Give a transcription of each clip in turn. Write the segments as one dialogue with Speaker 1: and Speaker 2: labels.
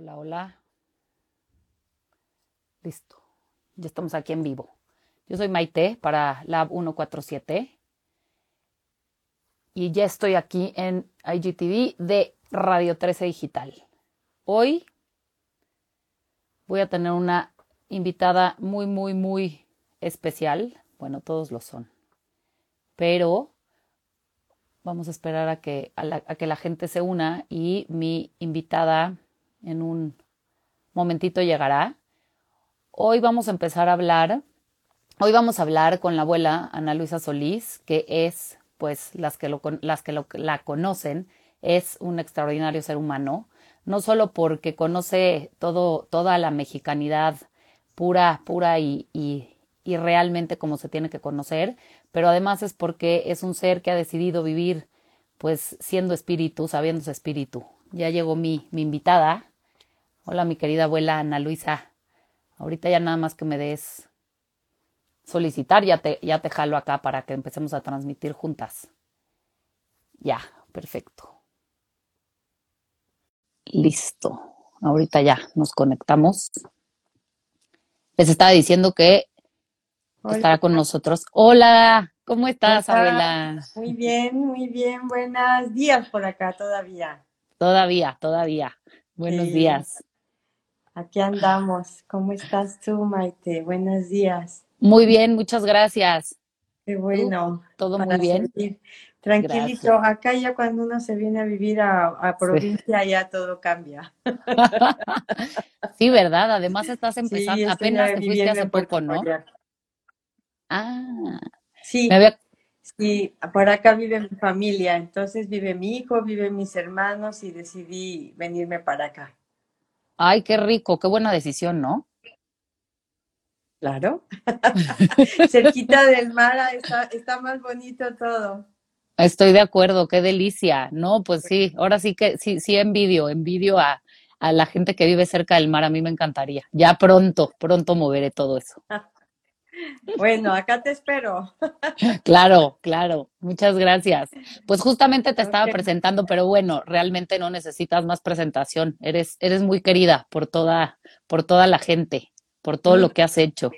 Speaker 1: Hola, hola. Listo. Ya estamos aquí en vivo. Yo soy Maite para Lab 147 y ya estoy aquí en IGTV de Radio 13 Digital. Hoy voy a tener una invitada muy, muy, muy especial. Bueno, todos lo son. Pero vamos a esperar a que, a, a que la gente se una y mi invitada en un momentito llegará. Hoy vamos a empezar a hablar, hoy vamos a hablar con la abuela Ana Luisa Solís, que es, pues, las que, lo, las que lo, la conocen, es un extraordinario ser humano, no solo porque conoce todo, toda la mexicanidad pura, pura y, y, y realmente como se tiene que conocer, pero además es porque es un ser que ha decidido vivir, pues, siendo espíritu, sabiéndose espíritu. Ya llegó mi, mi invitada, Hola, mi querida abuela Ana Luisa. Ahorita ya nada más que me des solicitar, ya te, ya te jalo acá para que empecemos a transmitir juntas. Ya, perfecto. Listo. Ahorita ya nos conectamos. Les estaba diciendo que Hola. estará con nosotros. Hola, ¿cómo estás, abuela?
Speaker 2: Muy bien, muy bien. Buenos días por acá todavía.
Speaker 1: Todavía, todavía. Buenos
Speaker 2: Sí.
Speaker 1: días.
Speaker 2: Aquí andamos. ¿Cómo estás tú, Maite? Buenos días.
Speaker 1: Muy bien, muchas gracias.
Speaker 2: Qué bueno.
Speaker 1: ¿Todo muy bien?
Speaker 2: servir. Tranquilito. Acá ya cuando uno se viene a vivir a, a provincia ya todo cambia.
Speaker 1: Sí, ¿verdad? Además estás
Speaker 2: Sí,
Speaker 1: empezando,
Speaker 2: estoy
Speaker 1: apenas te fuiste hace poco, ¿no? Ah,
Speaker 2: Sí,
Speaker 1: me había,
Speaker 2: sí, por acá vive mi familia. Entonces vive mi hijo, viven mis hermanos y decidí venirme para acá.
Speaker 1: Ay, qué rico, qué buena decisión, ¿no?
Speaker 2: Claro. Cerquita del mar está, está más bonito todo.
Speaker 1: Estoy de acuerdo, qué delicia. No, pues sí, ahora sí que sí, sí envidio, envidio a, a la gente que vive cerca del mar, a mí me encantaría. Ya pronto, pronto moveré todo eso.
Speaker 2: Bueno, acá te espero.
Speaker 1: Claro, claro, muchas gracias. Pues justamente te estaba presentando, pero bueno, realmente no necesitas más presentación. Eres, eres muy querida por toda, por toda la gente, por todo lo que has hecho.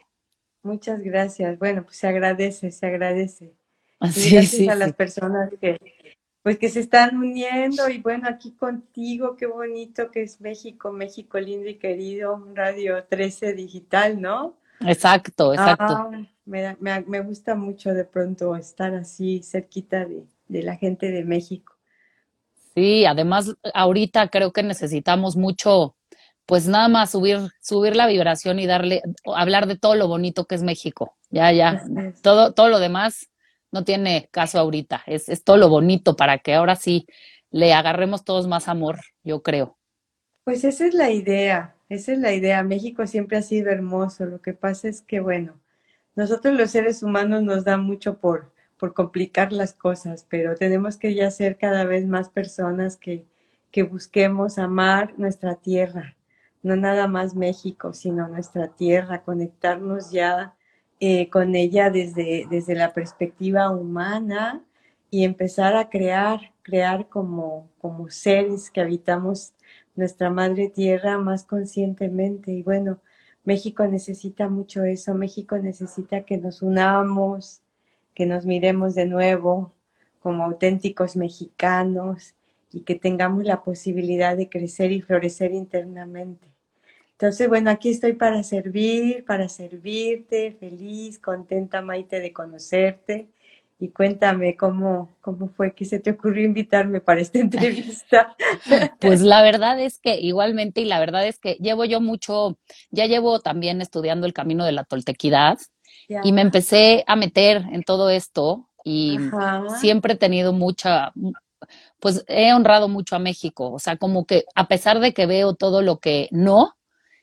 Speaker 2: Muchas gracias. Bueno, pues se agradece, se agradece. Y
Speaker 1: Sí,
Speaker 2: gracias
Speaker 1: sí,
Speaker 2: a
Speaker 1: sí.
Speaker 2: las personas que, pues que se están uniendo y bueno, aquí contigo, qué bonito que es México, México lindo y querido, Radio 13 Digital, ¿no?
Speaker 1: Exacto, exacto.
Speaker 2: Ah, me, da- me, me gusta mucho de pronto estar así cerquita de, de la gente de México.
Speaker 1: Sí, además ahorita creo que necesitamos mucho, pues nada más subir, subir la vibración y darle, hablar de todo lo bonito que es México. Ya, ya. Todo, todo lo demás no tiene caso ahorita. Es, es todo lo bonito para que ahora sí le agarremos todos más amor, yo creo.
Speaker 2: Pues esa es la idea, esa es la idea. México siempre ha sido hermoso. Lo que pasa es que, bueno, nosotros los seres humanos nos da mucho por, por complicar las cosas, pero tenemos que ya ser cada vez más personas que, que busquemos amar nuestra tierra, no nada más México, sino nuestra tierra, conectarnos ya eh, con ella desde, desde la perspectiva humana y empezar a crear, crear como, como seres que habitamos nuestra madre tierra más conscientemente. Y bueno, México necesita mucho eso, México necesita que nos unamos, que nos miremos de nuevo como auténticos mexicanos y que tengamos la posibilidad de crecer y florecer internamente. Entonces, bueno, aquí estoy para servir, para servirte, feliz, contenta, Maite, de conocerte. Y cuéntame cómo, cómo fue que se te ocurrió invitarme para esta entrevista.
Speaker 1: Pues la verdad es que igualmente, y la verdad es que llevo yo mucho, ya llevo también estudiando el camino de la toltequidad
Speaker 2: Ya.
Speaker 1: y me empecé a meter en todo esto y
Speaker 2: Ajá.
Speaker 1: siempre he tenido mucha, pues he honrado mucho a México, o sea, como que a pesar de que veo todo lo que no,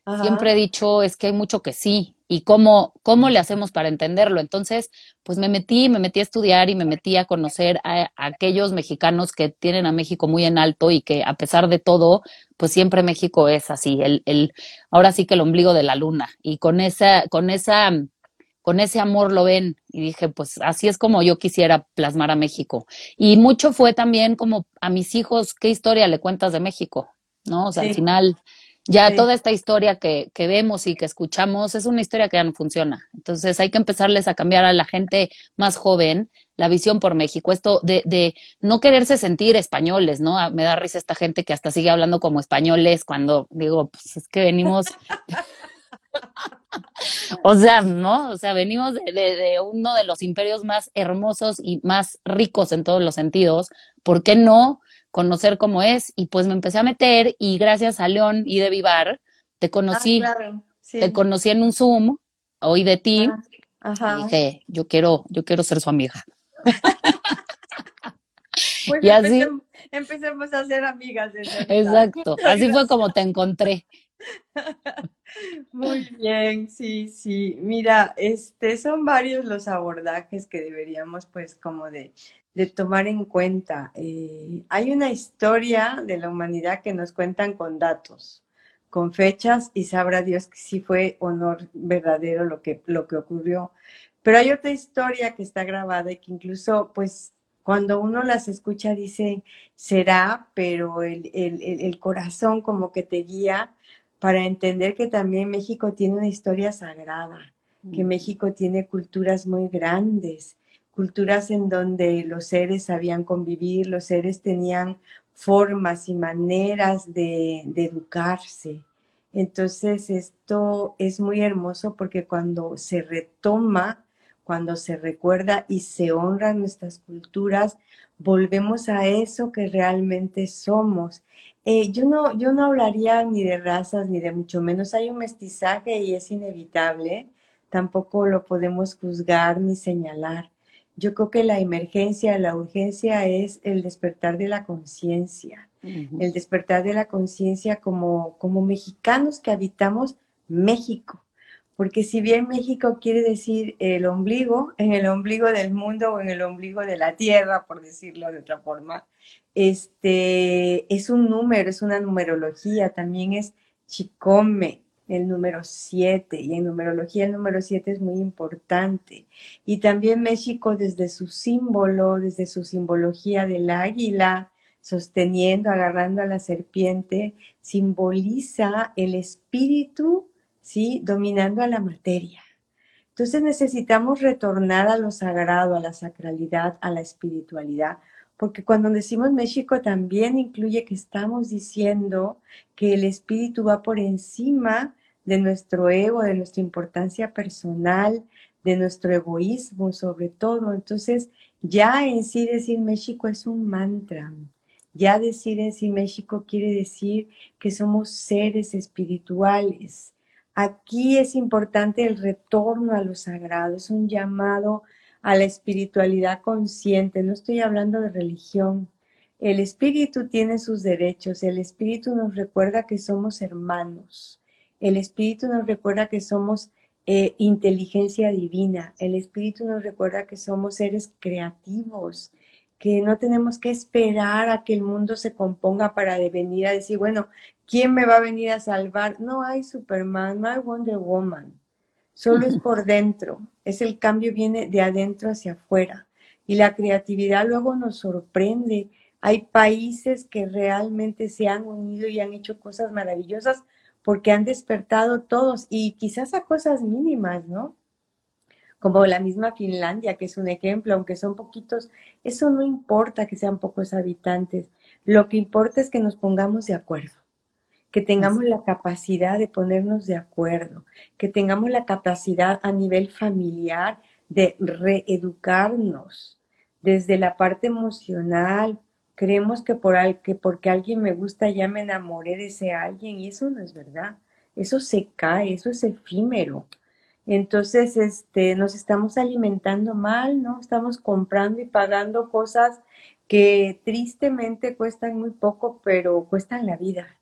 Speaker 2: Ajá.
Speaker 1: siempre he dicho es que hay mucho que sí y cómo, cómo le hacemos para entenderlo. Entonces, pues me metí, me metí a estudiar y me metí a conocer a, a aquellos mexicanos que tienen a México muy en alto y que a pesar de todo, pues siempre México es así, el, el, ahora sí que el ombligo de la luna. Y con esa, con esa, con ese amor lo ven. Y dije, pues así es como yo quisiera plasmar a México. Y mucho fue también como a mis hijos, ¿qué historia le cuentas de México? ¿No? O sea, al final Ya toda esta historia que, que, vemos y que escuchamos es una historia que ya no funciona. Entonces hay que empezarles a cambiar a la gente más joven la visión por México, esto de, de no quererse sentir españoles, ¿no? Ah, me da risa esta gente que hasta sigue hablando como españoles cuando digo, pues es que venimos... o sea, ¿no? O sea, venimos de, de, uno de los imperios más hermosos y más ricos en todos los sentidos. ¿Por qué no conocer cómo es? Y pues me empecé a meter y gracias a León y de Vivar te conocí, ah, te conocí en un Zoom, hoy de ti. Ah, y dije, yo quiero, yo quiero ser su amiga.
Speaker 2: Pues y así empecemos, a ser amigas.
Speaker 1: Exacto, así fue como te encontré.
Speaker 2: Muy bien, sí, sí. Mira, este son varios los abordajes que deberíamos, pues, como de, de tomar en cuenta. Eh, hay una historia de la humanidad que nos cuentan con datos, con fechas, y sabrá Dios que sí fue honor verdadero lo que, lo que ocurrió. Pero hay otra historia que está grabada y que incluso, pues, cuando uno las escucha dice, será, pero el, el, el corazón como que te guía para entender que también México tiene una historia sagrada, que mm. México tiene culturas muy grandes, culturas en donde los seres sabían convivir, los seres tenían formas y maneras de, educarse. Entonces esto es muy hermoso porque cuando se retoma, cuando se recuerda y se honran nuestras culturas, volvemos a eso que realmente somos eh, yo, no, yo no hablaría ni de razas ni de mucho menos. Hay un mestizaje y es inevitable. Tampoco lo podemos juzgar ni señalar. Yo creo que la emergencia, la urgencia es el despertar de la conciencia. El despertar de la conciencia como, como mexicanos que habitamos México. Porque si bien México quiere decir el ombligo, en el ombligo del mundo o en el ombligo de la tierra, por decirlo de otra forma, este, es un número, es una numerología, también es Chicome, el número 7, y en numerología el número 7 es muy importante. Y también México desde su símbolo, desde su simbología del águila, sosteniendo, agarrando a la serpiente, simboliza el espíritu, ¿sí? Dominando a la materia. Entonces necesitamos retornar a lo sagrado, a la sacralidad, a la espiritualidad, porque cuando decimos México también incluye que estamos diciendo que el espíritu va por encima de nuestro ego, de nuestra importancia personal, de nuestro egoísmo sobre todo. Entonces, ya en sí decir México es un mantra. Ya decir en sí México quiere decir que somos seres espirituales. Aquí es importante el retorno a lo sagrado, es un llamado a la espiritualidad consciente, no estoy hablando de religión. El espíritu tiene sus derechos, el espíritu nos recuerda que somos hermanos, el espíritu nos recuerda que somos eh, inteligencia divina, el espíritu nos recuerda que somos seres creativos, que no tenemos que esperar a que el mundo se componga para venir a decir, bueno, ¿quién me va a venir a salvar? No hay Superman, no hay Wonder Woman solo es por dentro, es el cambio viene de adentro hacia afuera. Y la creatividad luego nos sorprende. Hay países que realmente se han unido y han hecho cosas maravillosas porque han despertado todos y quizás a cosas mínimas, ¿no? Como la misma Finlandia, que es un ejemplo, aunque son poquitos, eso no importa que sean pocos habitantes. Lo que importa es que nos pongamos de acuerdo que tengamos la capacidad de ponernos de acuerdo, que tengamos la capacidad a nivel familiar de reeducarnos desde la parte emocional. Creemos que, por que porque alguien me gusta ya me enamoré de ese alguien y eso no es verdad. Eso se cae, eso es efímero. Entonces, este, nos estamos alimentando mal, ¿no? Estamos comprando y pagando cosas que tristemente cuestan muy poco, pero cuestan la vida.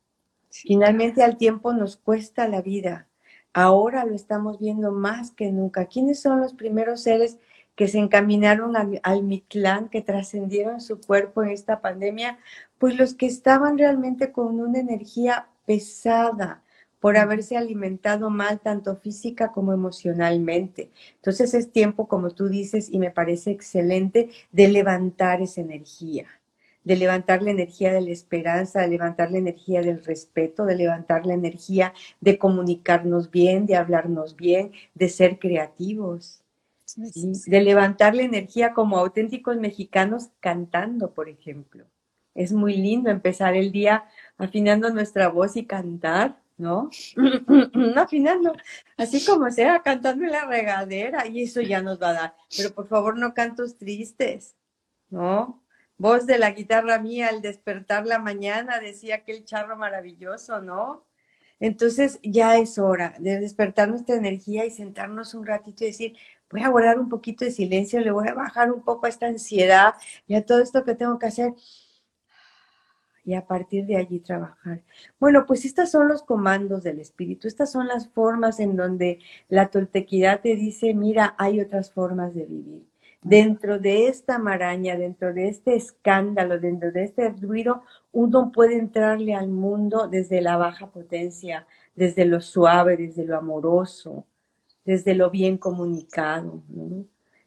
Speaker 2: Finalmente al tiempo nos cuesta la vida. Ahora lo estamos viendo más que nunca. ¿Quiénes son los primeros seres que se encaminaron al, al Mitlán, que trascendieron su cuerpo en esta pandemia? Pues los que estaban realmente con una energía pesada por haberse alimentado mal tanto física como emocionalmente. Entonces es tiempo, como tú dices, y me parece excelente, de levantar esa energía de levantar la energía de la esperanza, de levantar la energía del respeto, de levantar la energía de comunicarnos bien, de hablarnos bien, de ser creativos, de levantar la energía como auténticos mexicanos cantando, por ejemplo. Es muy lindo empezar el día afinando nuestra voz y cantar, ¿no? afinando, así como sea, cantando en la regadera, y eso ya nos va a dar. Pero por favor, no cantos tristes, ¿no? Voz de la guitarra mía al despertar la mañana, decía aquel charro maravilloso, ¿no? Entonces ya es hora de despertar nuestra energía y sentarnos un ratito y decir, voy a guardar un poquito de silencio, le voy a bajar un poco a esta ansiedad y a todo esto que tengo que hacer y a partir de allí trabajar. Bueno, pues estos son los comandos del espíritu, estas son las formas en donde la toltequidad te dice, mira, hay otras formas de vivir dentro de esta maraña, dentro de este escándalo, dentro de este ruido, uno puede entrarle al mundo desde la baja potencia, desde lo suave, desde lo amoroso, desde lo bien comunicado.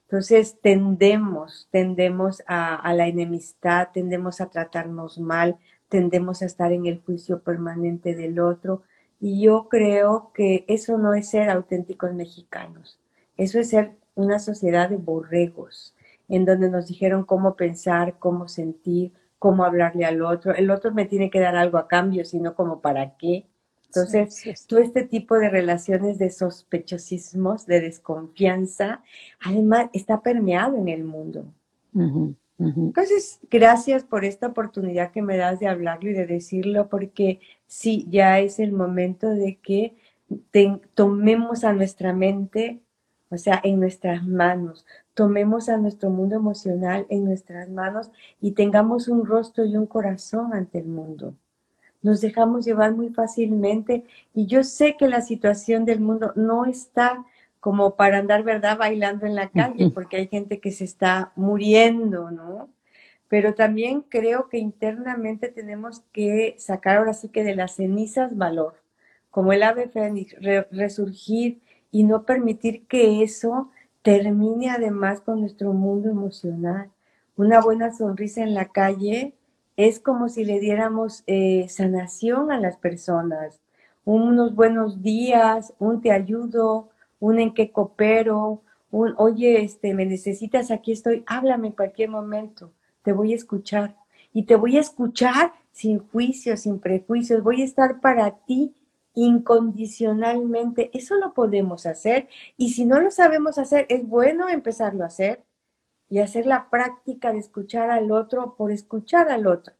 Speaker 2: Entonces tendemos, tendemos a, a la enemistad, tendemos a tratarnos mal, tendemos a estar en el juicio permanente del otro. Y yo creo que eso no es ser auténticos mexicanos, eso es ser una sociedad de borregos, en donde nos dijeron cómo pensar, cómo sentir, cómo hablarle al otro. El otro me tiene que dar algo a cambio, sino como para qué. Entonces, todo este tipo de relaciones de sospechosismos, de desconfianza, además está permeado en el mundo. Entonces, gracias por esta oportunidad que me das de hablarlo y de decirlo, porque sí, ya es el momento de que tomemos a nuestra mente o sea, en nuestras manos. Tomemos a nuestro mundo emocional en nuestras manos y tengamos un rostro y un corazón ante el mundo. Nos dejamos llevar muy fácilmente y yo sé que la situación del mundo no está como para andar, ¿verdad?, bailando en la calle, porque hay gente que se está muriendo, ¿no? Pero también creo que internamente tenemos que sacar ahora sí que de las cenizas valor, como el ave fénix, resurgir y no permitir que eso termine además con nuestro mundo emocional. Una buena sonrisa en la calle es como si le diéramos eh, sanación a las personas. Unos buenos días, un te ayudo, un en qué coopero, un oye, este, me necesitas, aquí estoy, háblame en cualquier momento, te voy a escuchar. Y te voy a escuchar sin juicios, sin prejuicios, voy a estar para ti incondicionalmente. Eso lo podemos hacer y si no lo sabemos hacer, es bueno empezarlo a hacer y hacer la práctica de escuchar al otro por escuchar al otro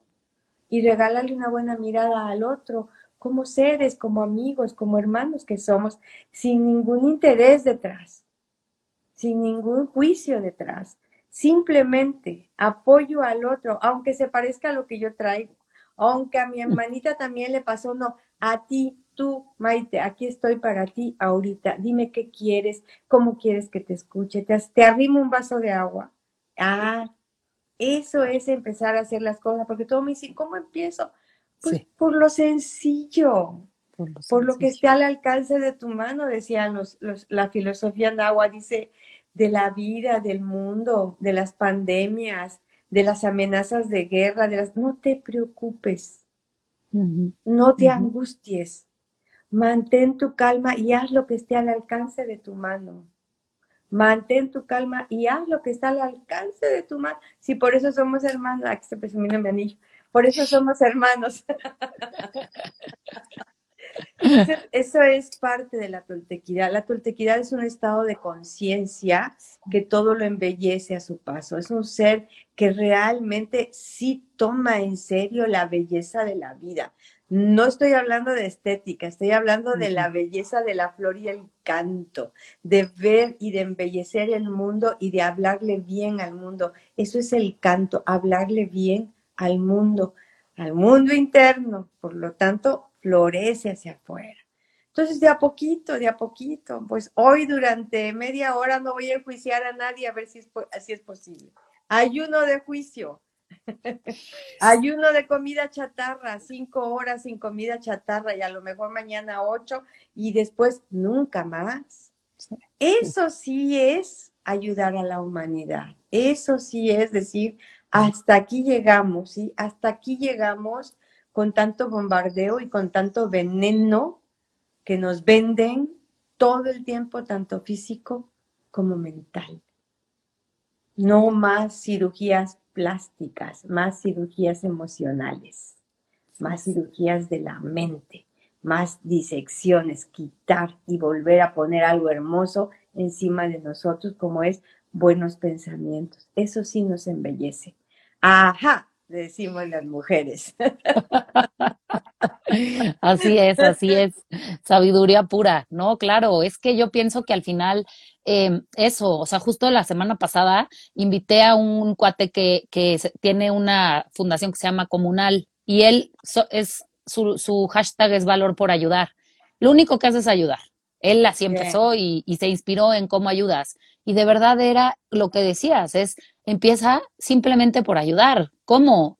Speaker 2: y regalarle una buena mirada al otro como seres, como amigos, como hermanos que somos, sin ningún interés detrás, sin ningún juicio detrás. Simplemente apoyo al otro, aunque se parezca a lo que yo traigo, aunque a mi hermanita también le pasó, no, a ti, tú, Maite, aquí estoy para ti ahorita. Dime qué quieres, cómo quieres que te escuche. Te, te arrimo un vaso de agua. Ah, eso es empezar a hacer las cosas, porque todo me dice, ¿cómo empiezo? Pues por lo sencillo, por lo, que esté al alcance de tu mano, decían los, la filosofía nahua, dice, de la vida, del mundo, de las pandemias, de las amenazas de guerra, de las... No te preocupes, no te angusties, Mantén tu calma y haz lo que esté al alcance de tu mano. Mantén tu calma y haz lo que está al alcance de tu mano. Si por eso somos hermanos, aquí está presumiendo mi anillo. Por eso somos hermanos. Eso es parte de la toltequidad. La toltequidad es un estado de conciencia que todo lo embellece a su paso. Es un ser que realmente sí toma en serio la belleza de la vida. No estoy hablando de estética, estoy hablando de la belleza de la flor y el canto, de ver y de embellecer el mundo y de hablarle bien al mundo. Eso es el canto, hablarle bien al mundo, al mundo interno. Por lo tanto, florece hacia afuera. Entonces, de a poquito, de a poquito, pues hoy durante media hora no voy a enjuiciar a nadie a ver si es, si es posible. Ayuno de juicio Ayuno de comida chatarra, cinco horas sin comida chatarra y a lo mejor mañana ocho y después nunca más. Eso sí es ayudar a la humanidad. Eso sí es decir, hasta aquí llegamos, ¿sí? Hasta aquí llegamos con tanto bombardeo y con tanto veneno que nos venden todo el tiempo, tanto físico como mental. No más cirugías plásticas, más cirugías emocionales, más cirugías de la mente, más disecciones, quitar y volver a poner algo hermoso encima de nosotros como es buenos pensamientos. Eso sí nos embellece. Ajá, decimos las mujeres.
Speaker 1: Así es, así es. Sabiduría pura, ¿no? Claro, es que yo pienso que al final em, eso, o sea, justo la semana pasada invité a un cuate que, que tiene una fundación que se llama Comunal y él es su, su, hashtag es valor por ayudar. Lo único que hace es ayudar. Él así empezó y, y se inspiró en cómo ayudas. Y de verdad era lo que decías, es empieza simplemente por ayudar. ¿Cómo?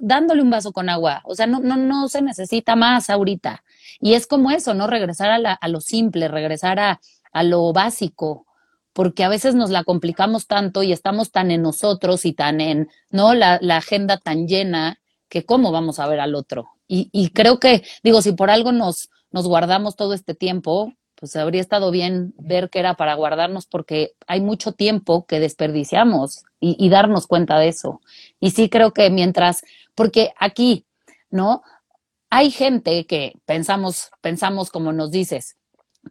Speaker 1: dándole un vaso con agua. O sea, no, no, no se necesita más ahorita. Y es como eso, ¿no? Regresar a, la, a lo simple, regresar a, a lo básico, porque a veces nos la complicamos tanto y estamos tan en nosotros y tan en, ¿no? La, la agenda tan llena que cómo vamos a ver al otro. Y, y creo que, digo, si por algo nos, nos guardamos todo este tiempo, pues habría estado bien ver que era para guardarnos porque hay mucho tiempo que desperdiciamos y, darnos cuenta de eso. Y sí creo que mientras, porque aquí, ¿no? Hay gente que pensamos, pensamos como nos dices,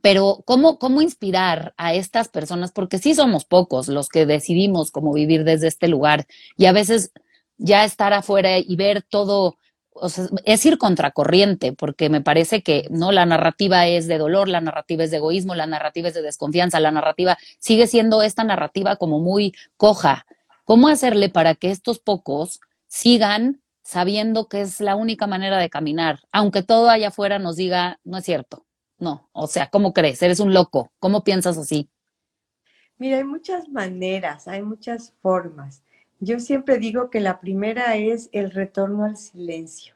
Speaker 1: pero ¿cómo, ¿cómo inspirar a estas personas? Porque sí somos pocos los que decidimos cómo vivir desde este lugar y a veces ya estar afuera y ver todo o sea, es ir contracorriente, porque me parece que no la narrativa es de dolor, la narrativa es de egoísmo, la narrativa es de desconfianza, la narrativa sigue siendo esta narrativa como muy coja. ¿Cómo hacerle para que estos pocos sigan sabiendo que es la única manera de caminar, aunque todo allá afuera nos diga, no es cierto? No, o sea, ¿cómo crees? Eres un loco. ¿Cómo piensas así?
Speaker 2: Mira, hay muchas maneras, hay muchas formas. Yo siempre digo que la primera es el retorno al silencio.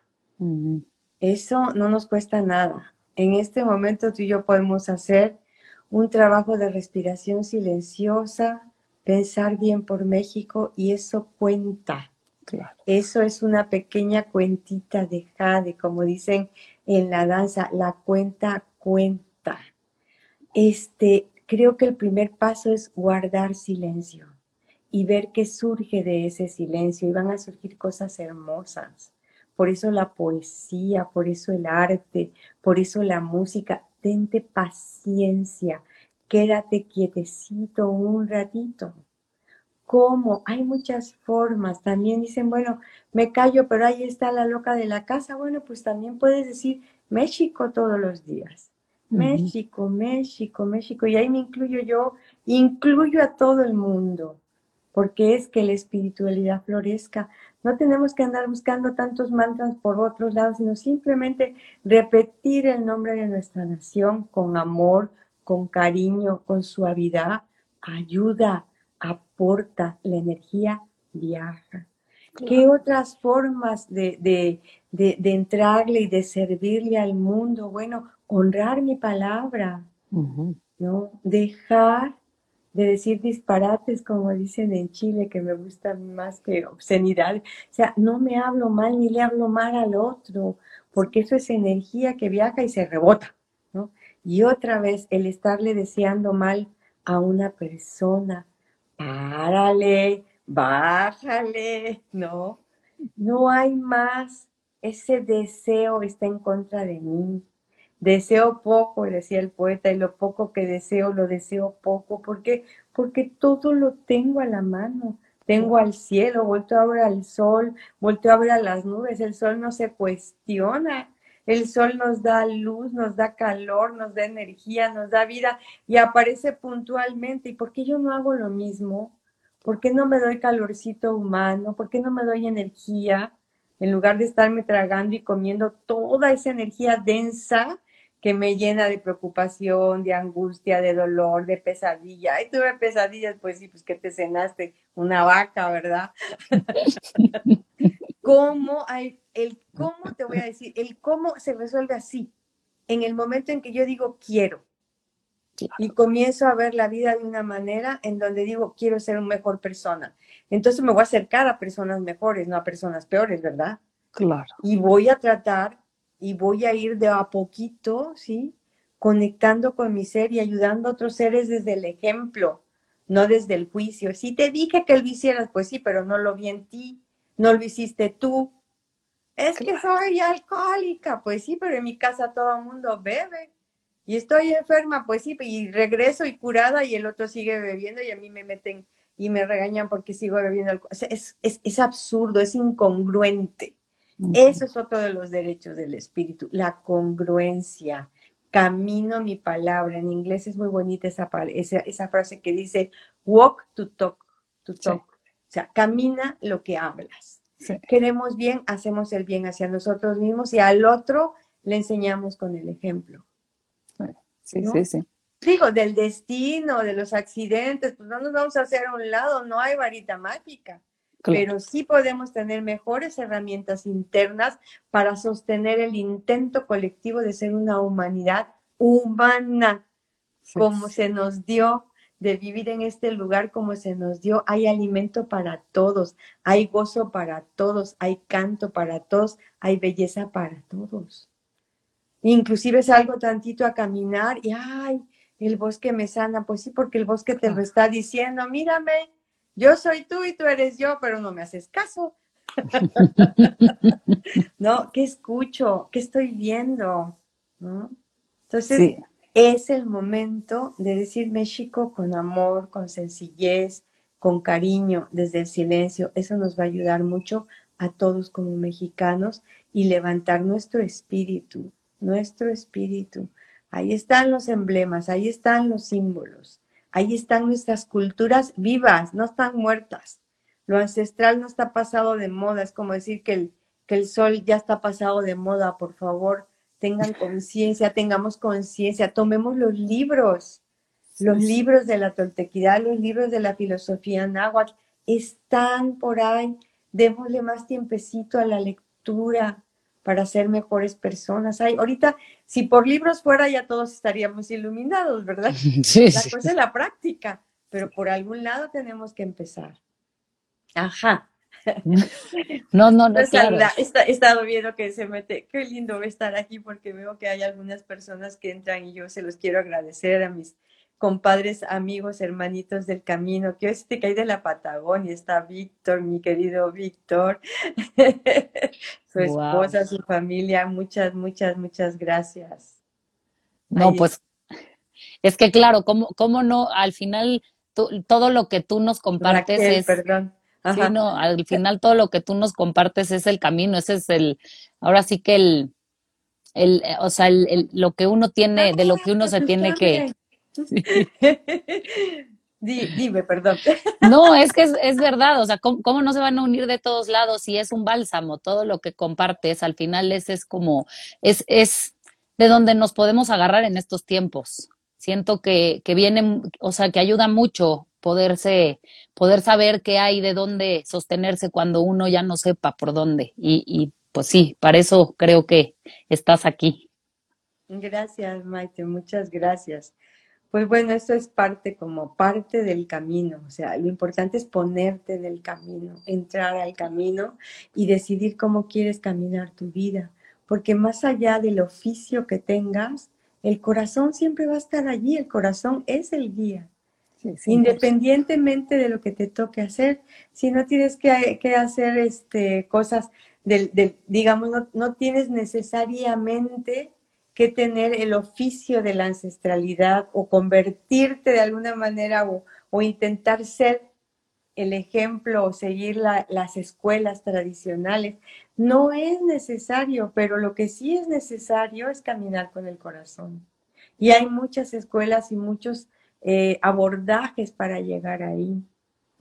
Speaker 2: Eso no nos cuesta nada. En este momento tú y yo podemos hacer un trabajo de respiración silenciosa, pensar bien por México y eso cuenta. Eso es una pequeña cuentita de jade, como dicen en la danza, la cuenta cuenta. Este, creo que el primer paso es guardar silencio y ver qué surge de ese silencio y van a surgir cosas hermosas. Por eso la poesía, por eso el arte, por eso la música. Tente paciencia, quédate quietecito un ratito. ¿Cómo? Hay muchas formas. También dicen, bueno, me callo, pero ahí está la loca de la casa. Bueno, pues también puedes decir México todos los días. México, México, México. Y ahí me incluyo yo, incluyo a todo el mundo porque es que la espiritualidad florezca. No tenemos que andar buscando tantos mantras por otros lados, sino simplemente repetir el nombre de nuestra nación con amor, con cariño, con suavidad, ayuda, aporta, la energía viaja. ¿Qué otras formas de, de, de, entrarle y de servirle al mundo? Bueno, honrar mi palabra, ¿no? Dejar de decir disparates, como dicen en Chile, que me gustan más que obscenidad. O sea, no me hablo mal ni le hablo mal al otro, porque eso es energía que viaja y se rebota, ¿no? Y otra vez, el estarle deseando mal a una persona, párale, bájale, ¿no? No hay más. Ese deseo está en contra de mí. Deseo poco, decía el poeta, y lo poco que deseo, lo deseo poco. ¿Por qué? Porque todo lo tengo a la mano. Tengo al cielo, vuelto a ver al sol, vuelto a ver a las nubes. El sol no se cuestiona. El sol nos da luz, nos da calor, nos da energía, nos da vida y aparece puntualmente. ¿Y por qué yo no hago lo mismo? ¿Por qué no me doy calorcito humano? ¿Por qué no me doy energía? En lugar de estarme tragando y comiendo toda esa energía densa que me llena de preocupación, de angustia, de dolor, de pesadilla. Ay, tuve pesadillas, pues sí, pues que te cenaste una vaca, ¿verdad? ¿Cómo hay, el cómo te voy a decir, el cómo se resuelve así, en el momento en que yo digo quiero. y comienzo a ver la vida de una manera en donde digo, quiero ser una mejor persona. Entonces me voy a acercar a personas mejores, no a personas peores, ¿verdad?
Speaker 1: Claro.
Speaker 2: Y voy a tratar y voy a ir de a poquito, ¿sí? Conectando con mi ser y ayudando a otros seres desde el ejemplo, no desde el juicio. Si te dije que lo hicieras, pues sí, pero no lo vi en ti, no lo hiciste tú. Es que soy alcohólica, pues sí, pero en mi casa todo el mundo bebe. Y estoy enferma, pues sí, y regreso y curada y el otro sigue bebiendo y a mí me meten y me regañan porque sigo bebiendo alcohol. es, es, es, absurdo, es incongruente. Eso es otro de los derechos del espíritu, la congruencia. Camino mi palabra. En inglés es muy bonita esa, esa, esa frase que dice walk to talk, to talk. O sea, camina lo que hablas. Queremos bien, hacemos el bien hacia nosotros mismos y al otro le enseñamos con el ejemplo.
Speaker 1: Sí, sí, sí.
Speaker 2: Digo, del destino, de los accidentes, pues no nos vamos a hacer a un lado, no hay varita mágica. Pero sí podemos tener mejores herramientas internas para sostener el intento colectivo de ser una humanidad humana, como se nos dio, de vivir en este lugar como se nos dio. Hay alimento para todos, hay gozo para todos, hay canto para todos, hay belleza para todos. Inclusive salgo tantito a caminar y, ay, el bosque me sana. Pues sí, porque el bosque te lo está diciendo, mírame, yo soy tú y tú eres yo, pero no me haces caso. ¿No? ¿Qué escucho? ¿Qué estoy viendo? ¿No? Entonces, es el momento de decir México con amor, con sencillez, con cariño, desde el silencio. Eso nos va a ayudar mucho a todos como mexicanos y levantar nuestro espíritu, nuestro espíritu. Ahí están los emblemas, ahí están los símbolos, ahí están nuestras culturas vivas, no están muertas. Lo ancestral no está pasado de moda, es como decir que el, que el sol ya está pasado de moda, por favor, tengan conciencia, tengamos conciencia, tomemos los libros, los libros de la toltequidad, los libros de la filosofía náhuatl, están por ahí, démosle más tiempecito a la lectura, para ser mejores personas. Ay, ahorita, si por libros fuera, ya todos estaríamos iluminados, ¿verdad?
Speaker 1: Sí,
Speaker 2: la cosa es la práctica, pero por algún lado tenemos que empezar. Ajá.
Speaker 1: No, no, no. Claro.
Speaker 2: he estado viendo que se mete, qué lindo estar aquí porque veo que hay algunas personas que entran y yo se los quiero agradecer a mis compadres, amigos, hermanitos del camino, que hoy te cae de la Patagonia, está Víctor, mi querido Víctor, su esposa, su familia, muchas, muchas, muchas gracias.
Speaker 1: No, pues es que claro, ¿cómo, cómo no? Al final, todo lo que tú nos compartes es...
Speaker 2: Perdón.
Speaker 1: Sí, no, al final todo lo que tú nos compartes es el camino, ese es el, ahora sí que el, el o sea, el, lo que uno tiene, de lo que uno se tiene que,
Speaker 2: Dime, perdón.
Speaker 1: No, es que es, verdad, o sea, ¿cómo, no se van a unir de todos lados si es un bálsamo? Todo lo que compartes, al final ese es como, es, es de donde nos podemos agarrar en estos tiempos. Siento que, que viene, o sea, que ayuda mucho poderse, poder saber qué hay de dónde sostenerse cuando uno ya no sepa por dónde. Y, y pues sí, para eso creo que estás aquí.
Speaker 2: Gracias, Maite, muchas gracias. Pues bueno, esto es parte como parte del camino, o sea, lo importante es ponerte en el camino, entrar al camino y decidir cómo quieres caminar tu vida, porque más allá del oficio que tengas, el corazón siempre va a estar allí, el corazón es el guía. Independientemente de lo que te toque hacer, si no tienes que, hacer este, cosas, del, digamos, no, no tienes necesariamente que tener el oficio de la ancestralidad o convertirte de alguna manera o, intentar ser el ejemplo o seguir las escuelas tradicionales. No es necesario, pero lo que sí es necesario es caminar con el corazón. Y hay muchas escuelas y muchos eh, abordajes para llegar ahí.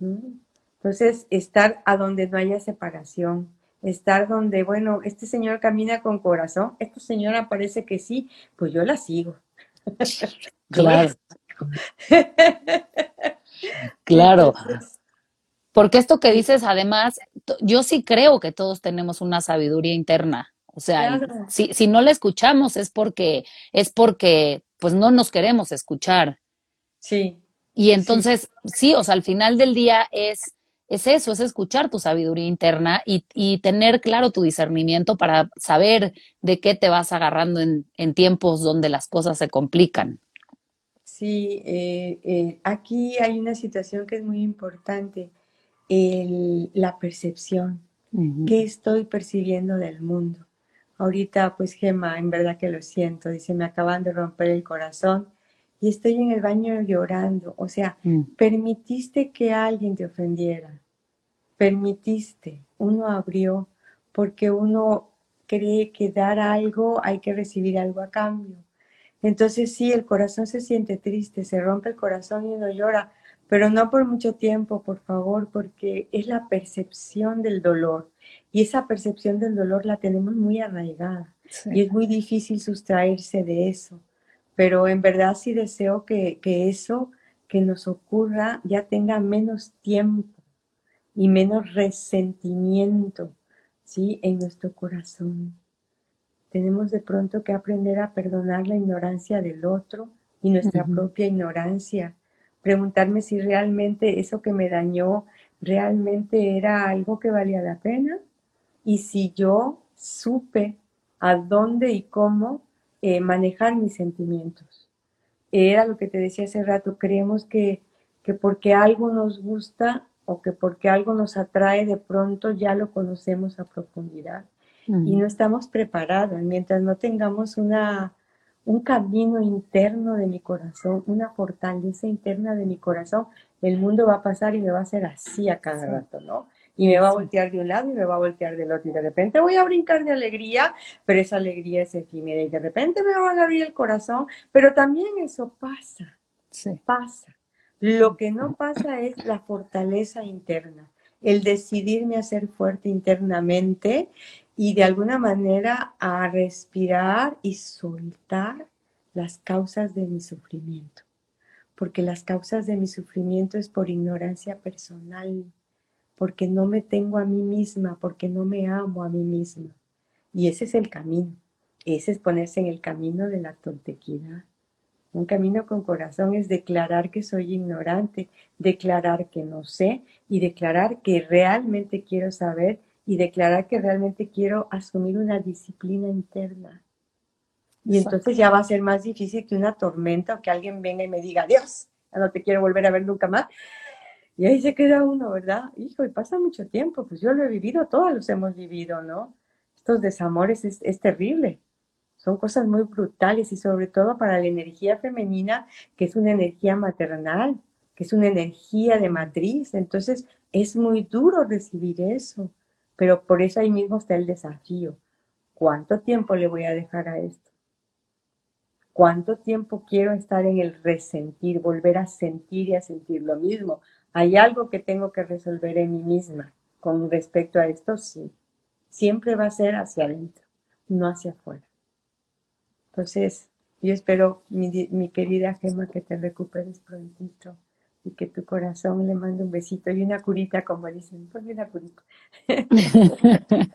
Speaker 2: Entonces, estar a donde no haya separación, estar donde, bueno, este señor camina con corazón, esta señora parece que sí, pues yo la sigo.
Speaker 1: Claro. claro. Porque esto que dices, además, yo sí creo que todos tenemos una sabiduría interna. O sea, si, si no la escuchamos es porque, es porque pues no nos queremos escuchar.
Speaker 2: Sí.
Speaker 1: Y entonces, sí, o sea, al final del día es, es eso, es escuchar tu sabiduría interna y, y, tener claro tu discernimiento para saber de qué te vas agarrando en, en tiempos donde las cosas se complican.
Speaker 2: Sí, eh, eh, aquí hay una situación que es muy importante, el, la percepción. ¿Qué estoy percibiendo del mundo? Ahorita, pues Gema, en verdad que lo siento, dice, me acaban de romper el corazón y estoy en el baño llorando. O sea, mm. permitiste que alguien te ofendiera, permitiste, uno abrió, porque uno cree que dar algo hay que recibir algo a cambio. Entonces sí, el corazón se siente triste, se rompe el corazón y uno llora, pero no por mucho tiempo, por favor, porque es la percepción del dolor. Y esa percepción del dolor la tenemos muy arraigada. Y es muy difícil sustraerse de eso. Pero en verdad sí deseo que, que eso que nos ocurra ya tenga menos tiempo y menos resentimiento ¿sí? en nuestro corazón. Tenemos de pronto que aprender a perdonar la ignorancia del otro y nuestra propia ignorancia. Preguntarme si realmente eso que me dañó realmente era algo que valía la pena y si yo supe a dónde y cómo eh, manejar mis sentimientos. Era lo que te decía hace rato, creemos que, que porque algo nos gusta o que porque algo nos atrae de pronto ya lo conocemos a profundidad y no estamos preparados. Mientras no tengamos una, un camino interno de mi corazón, una fortaleza interna de mi corazón, el mundo va a pasar y me va a hacer así a cada rato, ¿no? Y me va a voltear de un lado y me va a voltear del otro. Y de repente voy a brincar de alegría, pero esa alegría es efímera. Y de repente me van a abrir el corazón, pero también eso pasa. Pasa. Lo que no pasa es la fortaleza interna, el decidirme a ser fuerte internamente y de alguna manera a respirar y soltar las causas de mi sufrimiento. Porque las causas de mi sufrimiento es por ignorancia personal, porque no me tengo a mí misma, porque no me amo a mí misma. Y ese es el camino. Ese es ponerse en el camino de la tontequidad. Un camino con corazón es declarar que soy ignorante, declarar que no sé y declarar que realmente quiero saber y declarar que realmente quiero asumir una disciplina interna. Y entonces ya va a ser más difícil que una tormenta o que alguien venga y me diga, Dios, ya no te quiero volver a ver nunca más. Y ahí se queda uno, ¿verdad? Hijo, y pasa mucho tiempo, pues yo lo he vivido, todos los hemos vivido, ¿no? Estos desamores es, es terrible. Son cosas muy brutales y sobre todo para la energía femenina, que es una energía maternal, que es una energía de matriz. Entonces es muy duro recibir eso. Pero por eso ahí mismo está el desafío. ¿Cuánto tiempo le voy a dejar a esto? ¿Cuánto tiempo quiero estar en el resentir, volver a sentir y a sentir lo mismo? ¿Hay algo que tengo que resolver en mí misma con respecto a esto? Sí. Siempre va a ser hacia adentro, no hacia afuera. Entonces, yo espero, mi, querida Gema, que te recuperes prontito y que tu corazón le mande un besito y una curita, como dicen, pues una curita.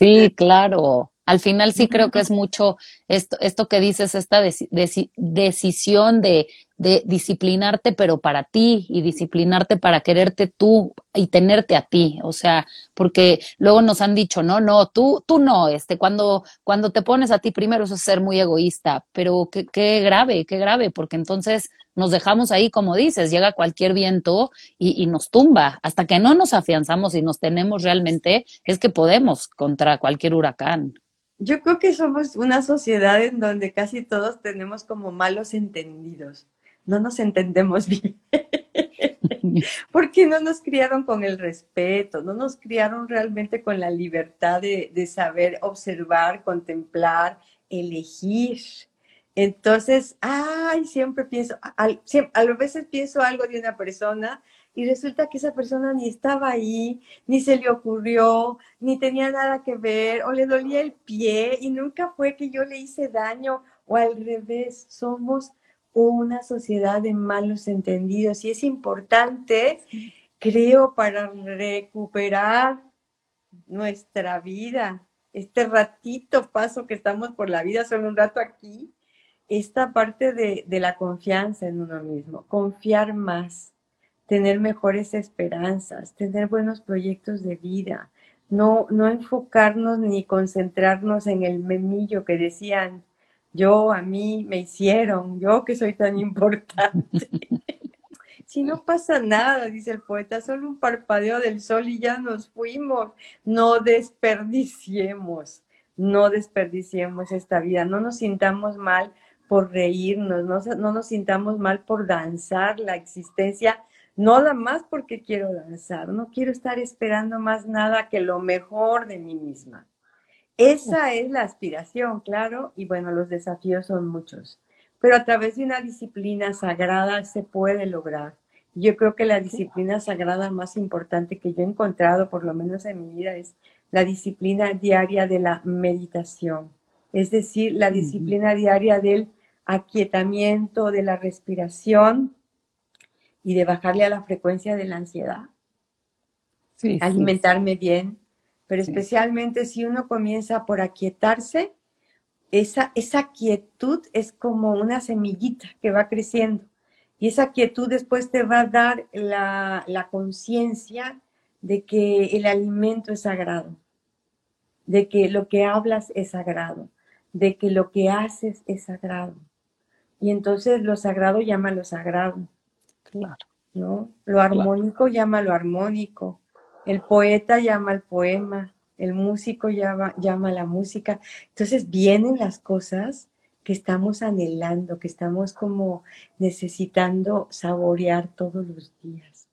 Speaker 1: Sí, claro. Al final sí creo que es mucho esto, esto que dices, esta decisión de, de disciplinarte, pero para ti y disciplinarte para quererte tú y tenerte a ti. O sea, porque luego nos han dicho, no, no, tú, tú no, este, cuando, cuando te pones a ti primero, eso es ser muy egoísta, pero qué, qué grave, qué grave, porque entonces nos dejamos ahí, como dices, llega cualquier viento y, y, nos tumba. Hasta que no nos afianzamos y nos tenemos realmente, es que podemos contra cualquier huracán.
Speaker 2: Yo creo que somos una sociedad en donde casi todos tenemos como malos entendidos no nos entendemos bien. Porque no nos criaron con el respeto, no nos criaron realmente con la libertad de, saber observar, contemplar, elegir. Entonces, ay, siempre pienso, a veces pienso algo de una persona y resulta que esa persona ni estaba ahí, ni se le ocurrió, ni tenía nada que ver, o le dolía el pie y nunca fue que yo le hice daño, o al revés, somos una sociedad de malos entendidos. Y es importante, creo, para recuperar nuestra vida, este ratito paso que estamos por la vida, solo un rato aquí, esta parte de, de la confianza en uno mismo, confiar más, tener mejores esperanzas, tener buenos proyectos de vida, no, no enfocarnos ni concentrarnos en el memillo que decían, yo a mí me hicieron, yo que soy tan importante. si no pasa nada, dice el poeta, solo un parpadeo del sol y ya nos fuimos. No desperdiciemos, no desperdiciemos esta vida, no nos sintamos mal por reírnos, no, no nos sintamos mal por danzar la existencia no nada más porque quiero danzar, no quiero estar esperando más nada que lo mejor de mí misma. Esa es la aspiración, claro, y bueno, los desafíos son muchos, pero a través de una disciplina sagrada se puede lograr. Yo creo que la disciplina sagrada más importante que yo he encontrado, por lo menos en mi vida, es la disciplina diaria de la meditación, es decir, la disciplina diaria del aquietamiento, de la respiración, y de bajarle a la frecuencia de la ansiedad. alimentarme bien, pero especialmente si uno comienza por aquietarse, esa, esa quietud es como una semillita que va creciendo y esa quietud después te va a dar la, la conciencia de que el alimento es sagrado, de que lo que hablas es sagrado, de que lo que haces es sagrado. Y entonces lo sagrado llama lo sagrado. Claro. ¿no? Lo armónico llama lo armónico, el poeta llama al poema, el músico llama, llama la música. Entonces vienen las cosas que estamos anhelando, que estamos como necesitando saborear todos los días.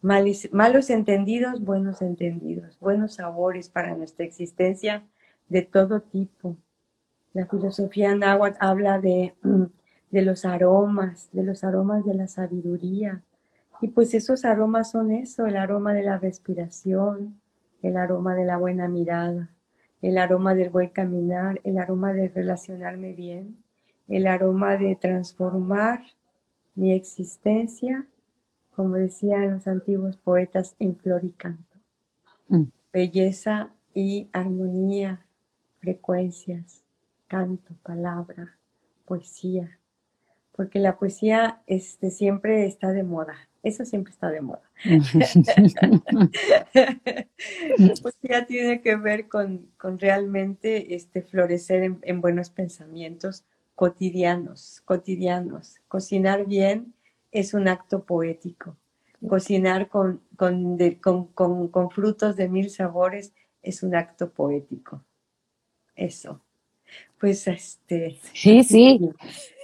Speaker 2: malos entendidos, buenos entendidos, buenos sabores para nuestra existencia de todo tipo. La filosofía náhuatl habla de de los aromas, de los aromas de la sabiduría. Y pues esos aromas son eso, el aroma de la respiración, el aroma de la buena mirada, el aroma del buen caminar, el aroma de relacionarme bien, el aroma de transformar mi existencia, como decían los antiguos poetas, en flor y canto. Mm. Belleza y armonía, frecuencias, canto, palabra, poesía porque la poesía este, siempre está de moda. Eso siempre está de moda. la poesía tiene que ver con, realmente este, florecer en, buenos pensamientos cotidianos, cotidianos. Cocinar bien es un acto poético. Cocinar con, con frutos de mil sabores es un acto poético. Eso pues este.
Speaker 1: Sí, sí.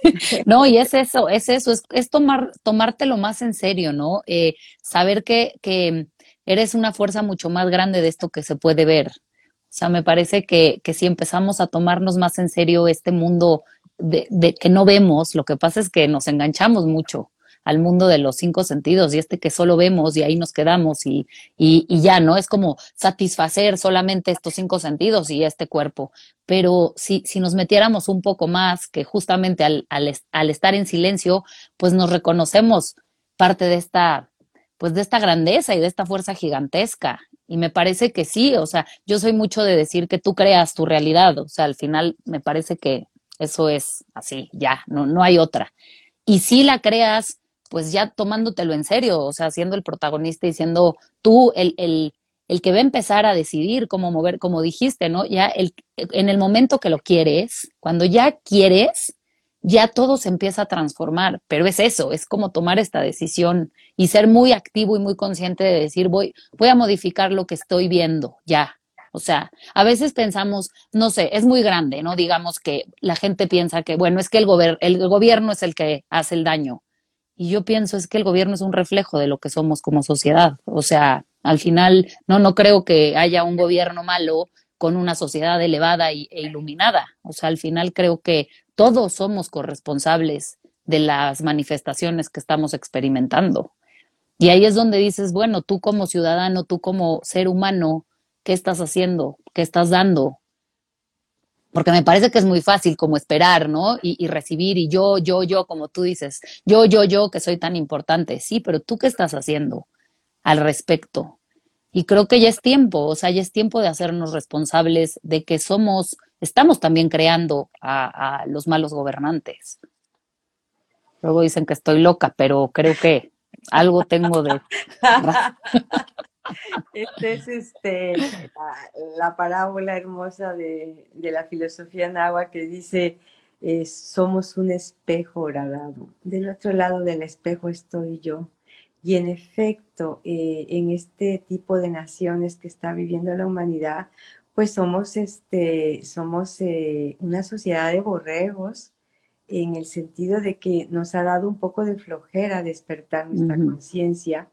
Speaker 1: No, y es eso, es eso, es, tomar, tomártelo más en serio, ¿no? Eh, saber que, que eres una fuerza mucho más grande de esto que se puede ver. O sea, me parece que, que si empezamos a tomarnos más en serio este mundo de, de, que no vemos, lo que pasa es que nos enganchamos mucho al mundo de los cinco sentidos y este que solo vemos y ahí nos quedamos y, y, ya, ¿no? Es como satisfacer solamente estos cinco sentidos y este cuerpo. Pero si, si nos metiéramos un poco más, que justamente al, al, al estar en silencio, pues nos reconocemos parte de esta, pues de esta grandeza y de esta fuerza gigantesca. Y me parece que sí, o sea, yo soy mucho de decir que tú creas tu realidad, o sea, al final me parece que eso es así, ya, no, no hay otra. Y si la creas pues ya tomándotelo en serio, o sea, siendo el protagonista y siendo tú el, el, el que va a empezar a decidir cómo mover, como dijiste, ¿no? Ya el, en el momento que lo quieres, cuando ya quieres, ya todo se empieza a transformar, pero es eso, es como tomar esta decisión y ser muy activo y muy consciente de decir, voy, voy a modificar lo que estoy viendo, ya. O sea, a veces pensamos, no sé, es muy grande, ¿no? Digamos que la gente piensa que, bueno, es que el, el gobierno es el que hace el daño. Y yo pienso es que el gobierno es un reflejo de lo que somos como sociedad. O sea, al final no, no creo que haya un gobierno malo con una sociedad elevada e iluminada. O sea, al final creo que todos somos corresponsables de las manifestaciones que estamos experimentando. Y ahí es donde dices, bueno, tú como ciudadano, tú como ser humano, ¿qué estás haciendo? ¿Qué estás dando? Porque me parece que es muy fácil como esperar, ¿no? Y, recibir, y yo, yo, yo, como tú dices, yo, yo, yo, que soy tan importante. Sí, pero tú qué estás haciendo al respecto? Y creo que ya es tiempo, o sea, ya es tiempo de hacernos responsables de que somos, estamos también creando a, los malos gobernantes. Luego dicen que estoy loca, pero creo que algo tengo de...
Speaker 2: Esta es este, la, parábola hermosa de, la filosofía nahua que dice, eh, somos un espejo horadado. Del otro lado del espejo estoy yo. Y en efecto, eh, en este tipo de naciones que está viviendo la humanidad, pues somos, este, somos eh, una sociedad de borregos en el sentido de que nos ha dado un poco de flojera despertar nuestra conciencia.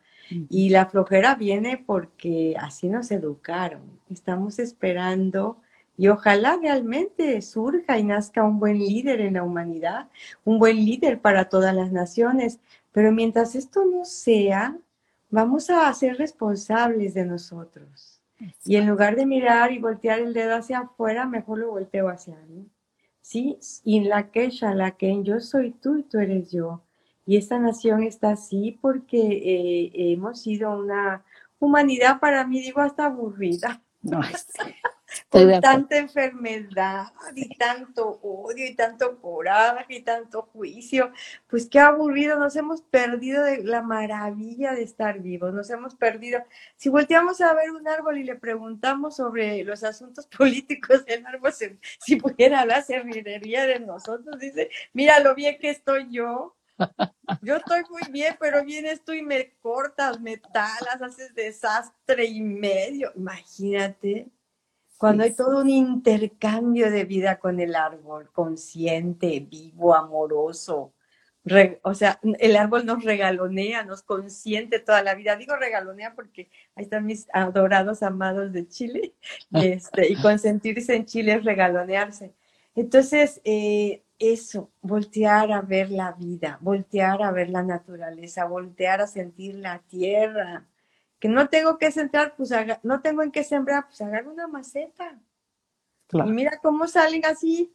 Speaker 2: Y la flojera viene porque así nos educaron. Estamos esperando y ojalá realmente surja y nazca un buen líder en la humanidad, un buen líder para todas las naciones, pero mientras esto no sea, vamos a ser responsables de nosotros. Y en lugar de mirar y voltear el dedo hacia afuera, mejor lo volteo hacia mí. Sí, y la que, la que yo soy tú y tú eres yo. Y esta nación está así porque eh, hemos sido una humanidad, para mí, digo, hasta aburrida. No, con tanta enfermedad y tanto odio y tanto coraje y tanto juicio, pues qué aburrido, nos hemos perdido de la maravilla de estar vivos, nos hemos perdido. Si volteamos a ver un árbol y le preguntamos sobre los asuntos políticos del árbol, si pudiera hablar, se ridería de nosotros, dice, mira lo bien que estoy yo. Yo estoy muy bien, pero vienes tú y me cortas, me talas, haces desastre y medio. Imagínate. Cuando hay todo un intercambio de vida con el árbol, consciente, vivo, amoroso. o sea, el árbol nos regalonea, nos consiente toda la vida. Digo regalonea porque ahí están mis adorados amados de Chile. Este, y consentirse en Chile es regalonearse. Entonces, eh, eso, voltear a ver la vida, voltear a ver la naturaleza, voltear a sentir la tierra, que no tengo que sembrar, pues no tengo en qué sembrar, pues agarro una maceta. Y mira cómo salen así.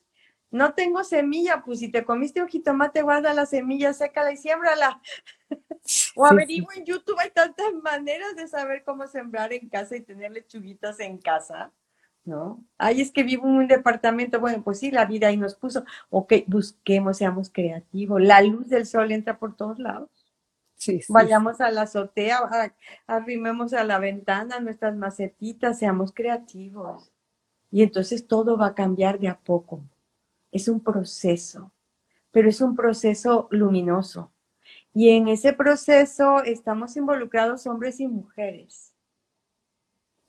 Speaker 2: No tengo semilla, pues si te comiste un jitomate, guarda la semilla, sécala y siémbrala. o averigua en YouTube, hay tantas maneras de saber cómo sembrar en casa y tener lechuguitas en casa. ¿No? Ay, es que vivo en un departamento, bueno, pues sí, la vida ahí nos puso, ok, busquemos, seamos creativos, la luz del sol entra por todos lados. Vayamos a la azotea, arrimemos a la ventana nuestras macetitas, seamos creativos. Y entonces todo va a cambiar de a poco. Es un proceso, pero es un proceso luminoso. Y en ese proceso estamos involucrados hombres y mujeres,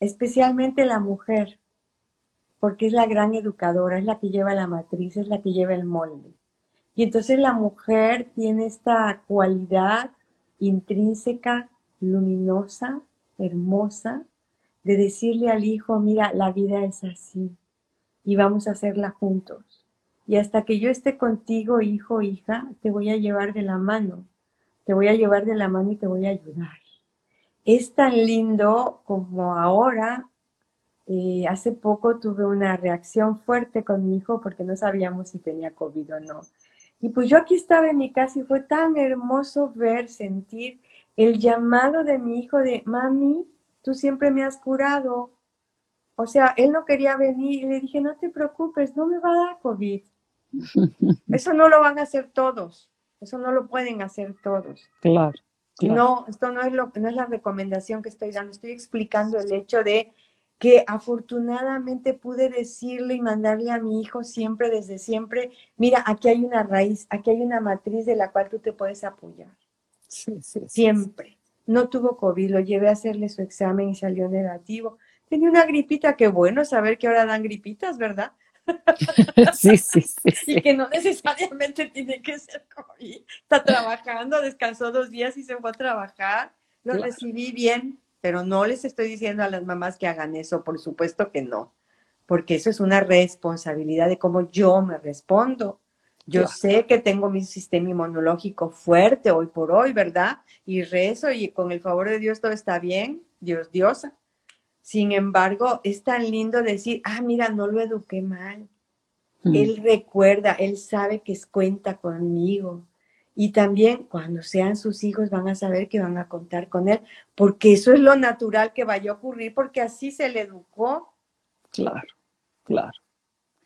Speaker 2: especialmente la mujer, porque es la gran educadora, es la que lleva la matriz, es la que lleva el molde. Y entonces la mujer tiene esta cualidad intrínseca, luminosa, hermosa, de decirle al hijo, mira, la vida es así y vamos a hacerla juntos. Y hasta que yo esté contigo, hijo, hija, te voy a llevar de la mano, te voy a llevar de la mano y te voy a ayudar. Es tan lindo como ahora. Eh, hace poco tuve una reacción fuerte con mi hijo porque no sabíamos si tenía COVID o no. Y pues yo aquí estaba en mi casa y fue tan hermoso ver, sentir el llamado de mi hijo de, mami, tú siempre me has curado. O sea, él no quería venir y le dije, no te preocupes, no me va a dar COVID. Eso no lo van a hacer todos. Eso no lo pueden hacer todos.
Speaker 1: Claro.
Speaker 2: No, esto no es, lo, no es la recomendación que estoy dando. Estoy explicando el hecho de que afortunadamente pude decirle y mandarle a mi hijo siempre, desde siempre, mira, aquí hay una raíz, aquí hay una matriz de la cual tú te puedes apoyar. Sí, sí, siempre. No tuvo COVID, lo llevé a hacerle su examen y salió negativo. Tenía una gripita, qué bueno saber que ahora dan gripitas, ¿verdad?
Speaker 1: Sí, sí, sí,
Speaker 2: Y que no necesariamente tiene que ser COVID. Está trabajando, descansó dos días y se fue a trabajar. Lo recibí bien, pero no les estoy diciendo a las mamás que hagan eso, por supuesto que no, porque eso es una responsabilidad de cómo yo me respondo. Yo sé que tengo mi sistema inmunológico fuerte hoy por hoy, ¿verdad? Y rezo y con el favor de Dios todo está bien, Dios diosa. Sin embargo, es tan lindo decir, ah, mira, no lo eduqué mal. Él recuerda, él sabe que cuenta conmigo. Y también cuando sean sus hijos van a saber que van a contar con él, porque eso es lo natural que vaya a ocurrir, porque así se le educó.
Speaker 1: Claro, claro.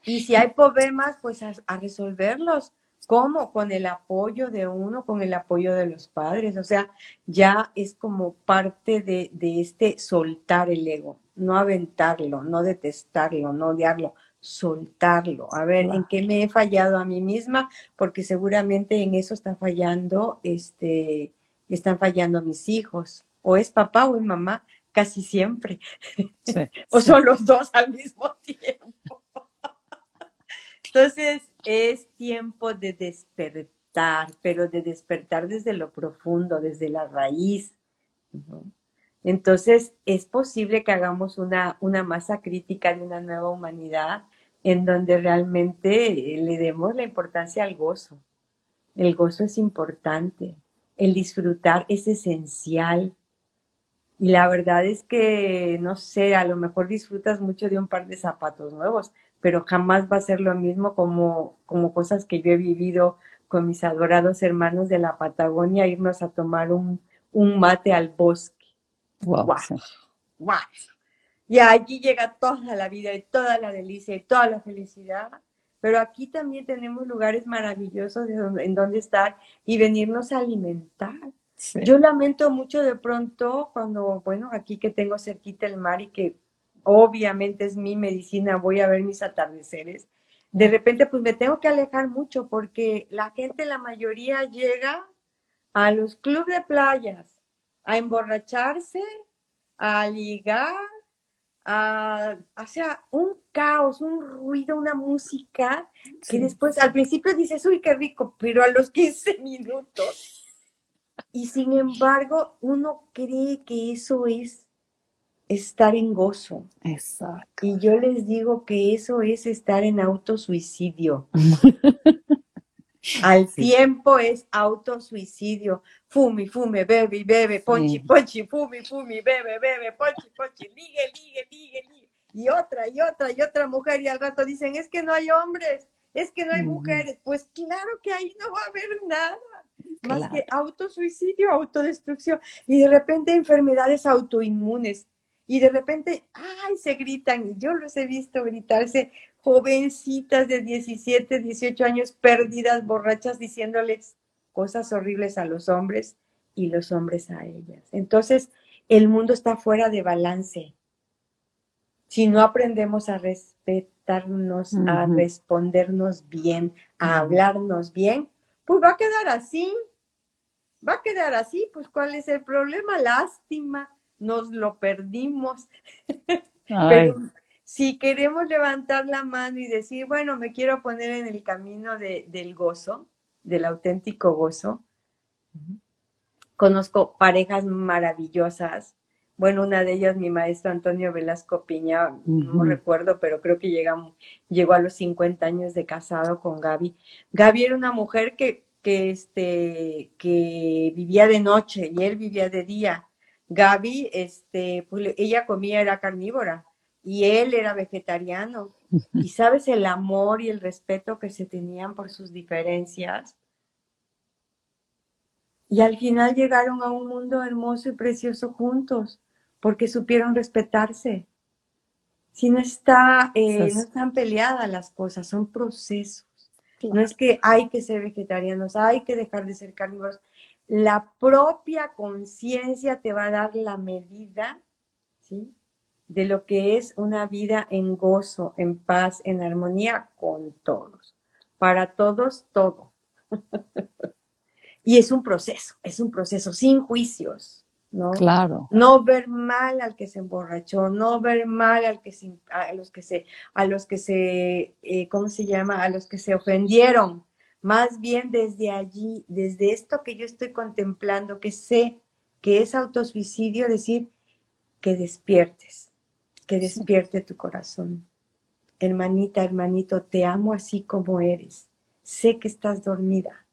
Speaker 2: Y si hay problemas, pues a, resolverlos. ¿Cómo? Con el apoyo de uno, con el apoyo de los padres. O sea, ya es como parte de, de este soltar el ego, no aventarlo, no detestarlo, no odiarlo, soltarlo. A ver, ¿en qué me he fallado a mí misma? Porque seguramente en eso está fallando, este, están fallando mis hijos. O es papá o es mamá, casi siempre. o son los dos al mismo tiempo. Entonces, es tiempo de despertar, pero de despertar desde lo profundo, desde la raíz. Entonces, es posible que hagamos una, una masa crítica de una nueva humanidad en donde realmente le demos la importancia al gozo. El gozo es importante, el disfrutar es esencial. Y la verdad es que, no sé, a lo mejor disfrutas mucho de un par de zapatos nuevos, pero jamás va a ser lo mismo como, como cosas que yo he vivido con mis adorados hermanos de la Patagonia, irnos a tomar un, un mate al bosque. Wow. wow. Y allí llega toda la vida y toda la delicia y toda la felicidad. Pero aquí también tenemos lugares maravillosos en donde estar y venirnos a alimentar. Yo lamento mucho de pronto cuando, bueno, aquí que tengo cerquita el mar y que obviamente es mi medicina, voy a ver mis atardeceres. De repente, pues me tengo que alejar mucho porque la gente, la mayoría llega a los clubes de playas a emborracharse, a ligar, o sea, un caos, un ruido, una música que después al principio dices, uy, qué rico, pero a los 15 minutos. Y sin embargo, uno cree que eso es estar en gozo.
Speaker 1: Exacto.
Speaker 2: Y yo les digo que eso es estar en autosuicidio. Al tiempo es autosuicidio. Fumi, fume, bebe, bebe, ponchi, ponchi, fumi, fumi, bebe, bebe, ponchi, ponchi, ligue, ligue, ligue, ligue. Y otra, y otra, y otra mujer, y al rato dicen, es que no hay hombres, es que no hay mujeres. Pues claro que ahí no va a haber nada. Más que autosuicidio, autodestrucción. Y de repente enfermedades autoinmunes. Y de repente, ay, se gritan. Yo los he visto gritarse jovencitas de 17, 18 años perdidas, borrachas, diciéndoles cosas horribles a los hombres y los hombres a ellas. Entonces, el mundo está fuera de balance. Si no aprendemos a respetarnos, a respondernos bien, a hablarnos bien, pues va a quedar así. Va a quedar así, pues ¿cuál es el problema? Lástima, nos lo perdimos. Pero si queremos levantar la mano y decir, bueno, me quiero poner en el camino del gozo, del auténtico gozo, conozco parejas maravillosas. Bueno, una de ellas, mi maestro Antonio Velasco Piña, no recuerdo, pero creo que llegó, llegó a los 50 años de casado con Gaby. Gaby era una mujer que, que, este, que vivía de noche y él vivía de día. Gaby, este, pues, ella comía, era carnívora y él era vegetariano. Y sabes el amor y el respeto que se tenían por sus diferencias. Y al final llegaron a un mundo hermoso y precioso juntos, porque supieron respetarse. Si no está, eh, no están peleadas las cosas, son procesos. No es que hay que ser vegetarianos, hay que dejar de ser carnívoros. La propia conciencia te va a dar la medida, ¿sí? De lo que es una vida en gozo, en paz, en armonía con todos. Para todos, todo. y es un proceso, es un proceso sin juicios, ¿no?
Speaker 1: Claro.
Speaker 2: No ver mal al que se emborrachó, no ver mal al que se, a los que se, a los que se, eh, ¿cómo se llama? A los que se ofendieron. Más bien desde allí, desde esto que yo estoy contemplando, que sé que es autosuicidio, decir que despiertes, que despierte tu corazón. Hermanita, hermanito, te amo así como eres. Sé que estás dormida,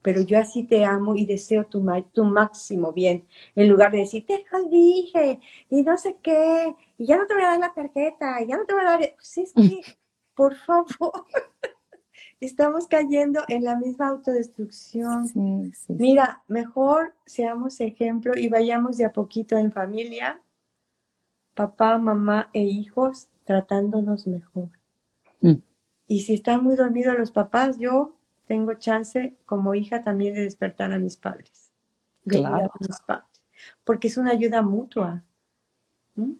Speaker 2: pero yo así te amo y deseo tu, tu máximo bien. En lugar de decir, te dije, y no sé qué, y ya no te voy a dar la tarjeta, y ya no te voy a dar... Pues es que, por favor, estamos cayendo en la misma autodestrucción. Mira, mejor seamos ejemplo y vayamos de a poquito en familia, papá, mamá e hijos, tratándonos mejor. Mm. Y si están muy dormidos los papás, yo tengo chance como hija también de despertar a mis padres. claro. a mis padres, porque es una ayuda mutua.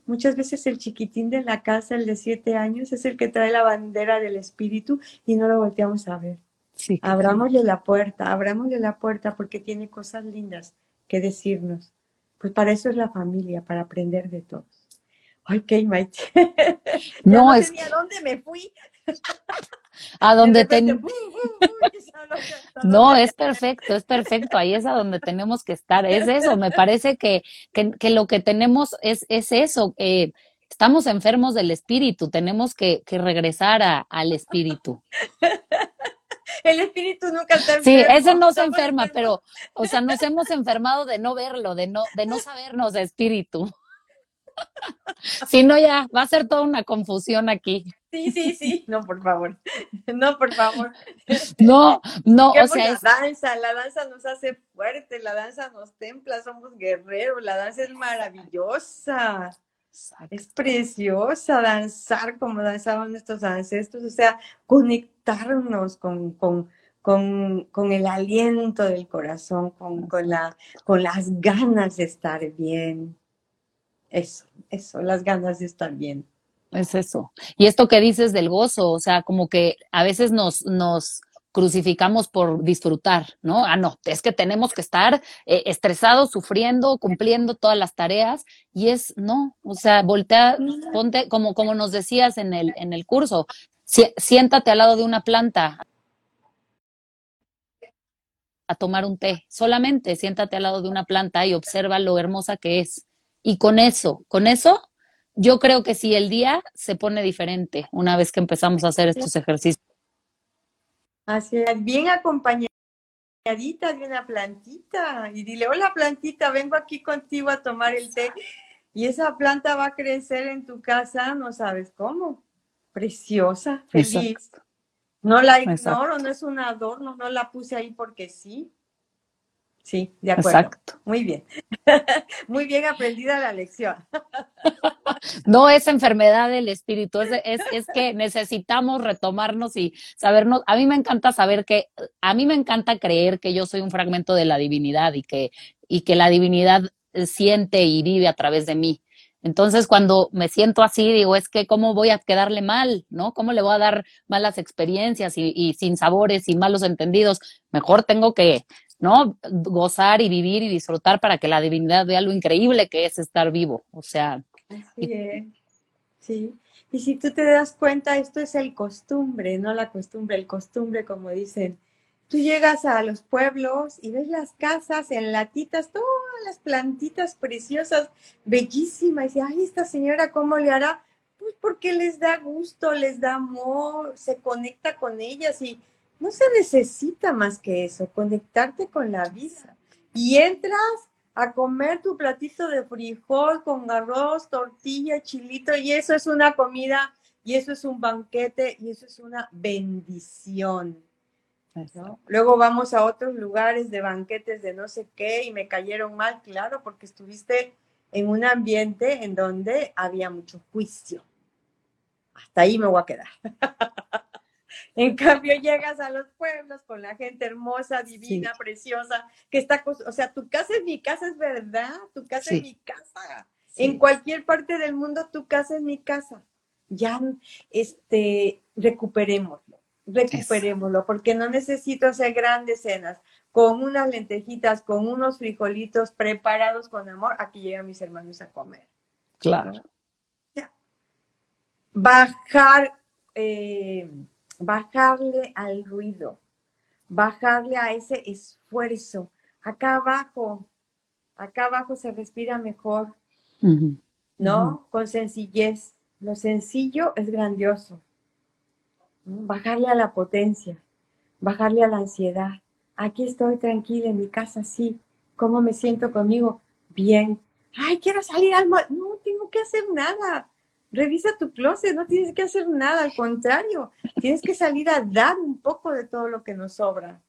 Speaker 2: Muchas veces el chiquitín de la casa, el de siete años, es el que trae la bandera del espíritu y no lo volteamos a ver. Sí, abrámosle la puerta, abrámosle la puerta porque tiene cosas lindas que decirnos. Pues para eso es la familia, para aprender de todos. Ay, qué Maite.
Speaker 1: no, es...
Speaker 2: a dónde me fui.
Speaker 1: a donde ten... No, es perfecto, es perfecto, ahí es a donde tenemos que estar, es eso, me parece que, que, lo que tenemos es, es eso, eh, estamos enfermos del espíritu, tenemos que, que regresar a, al espíritu.
Speaker 2: El espíritu nunca está
Speaker 1: enfermo. Sí, ese no se enferma, pero, o sea, nos hemos enfermado de no verlo, de no, de no sabernos de espíritu. Si no, ya va a ser toda una confusión aquí.
Speaker 2: Sí, sí, sí. No, por favor. No, por favor.
Speaker 1: No, no, o
Speaker 2: sea. La danza, la danza nos hace fuerte, la danza nos templa, somos guerreros, la danza es maravillosa. Es preciosa danzar como danzaban nuestros ancestros, o sea, conectarnos con, con, con, con el aliento del corazón, con, con, la, con las ganas de estar bien. Eso, eso, las ganas de estar bien.
Speaker 1: Es eso. Y esto que dices del gozo, o sea, como que a veces nos, nos crucificamos por disfrutar, ¿no? Ah, no, es que tenemos que estar eh, estresados, sufriendo, cumpliendo todas las tareas, y es, no, o sea, voltea, ponte, como, como nos decías en el, en el curso, siéntate al lado de una planta a tomar un té, solamente siéntate al lado de una planta y observa lo hermosa que es. Y con eso, con eso, yo creo que si el día se pone diferente una vez que empezamos a hacer estos ejercicios.
Speaker 2: Así es, bien acompañadita de una plantita y dile, hola plantita, vengo aquí contigo a tomar el té. Y esa planta va a crecer en tu casa, no sabes cómo. Preciosa, feliz. No la ignoro, no es un adorno, no la puse ahí porque sí. Sí, de acuerdo. Exacto. Muy bien. Muy bien aprendida la lección.
Speaker 1: No es enfermedad del espíritu, es, es, que necesitamos retomarnos y sabernos. A mí me encanta saber que, a mí me encanta creer que yo soy un fragmento de la divinidad y que, y que la divinidad siente y vive a través de mí. Entonces, cuando me siento así, digo, es que cómo voy a quedarle mal, ¿no? ¿Cómo le voy a dar malas experiencias y, y sin sabores y malos entendidos? Mejor tengo que ¿no? Gozar y vivir y disfrutar para que la divinidad vea lo increíble que es estar vivo. O sea.
Speaker 2: Así Sí. Y si tú te das cuenta, esto es el costumbre, no la costumbre, el costumbre, como dicen. Tú llegas a los pueblos y ves las casas en latitas, todas las plantitas preciosas, bellísimas. Y, ay, esta señora, ¿cómo le hará? Pues porque les da gusto, les da amor, se conecta con ellas y no se necesita más que eso, conectarte con la vida. Y entras a comer tu platito de frijol con arroz, tortilla, chilito, y eso es una comida, y eso es un banquete, y eso es una bendición. Luego vamos a otros lugares de banquetes de no sé qué y me cayeron mal, claro, porque estuviste en un ambiente en donde había mucho juicio. Hasta ahí me voy a quedar. En cambio, llegas a los pueblos con la gente hermosa, divina, preciosa, que está, o sea, tu casa es mi casa, es verdad, tu casa es mi casa. En cualquier parte del mundo, tu casa es mi casa. Ya, este, recuperémoslo, recuperémoslo, porque no necesito hacer grandes cenas con unas lentejitas, con unos frijolitos preparados con amor. Aquí llegan mis hermanos a comer.
Speaker 1: Claro.
Speaker 2: Bajar. Eh, bajarle al ruido, bajarle a ese esfuerzo. Acá abajo, acá abajo se respira mejor, ¿no? Con sencillez. Lo sencillo es grandioso. Bajarle a la potencia, bajarle a la ansiedad. Aquí estoy tranquila en mi casa, sí. ¿Cómo me siento conmigo? Bien. Ay, quiero salir al mar. No tengo que hacer nada. Revisa tu closet, no tienes que hacer nada, al contrario, tienes que salir a dar un poco de todo lo que nos sobra.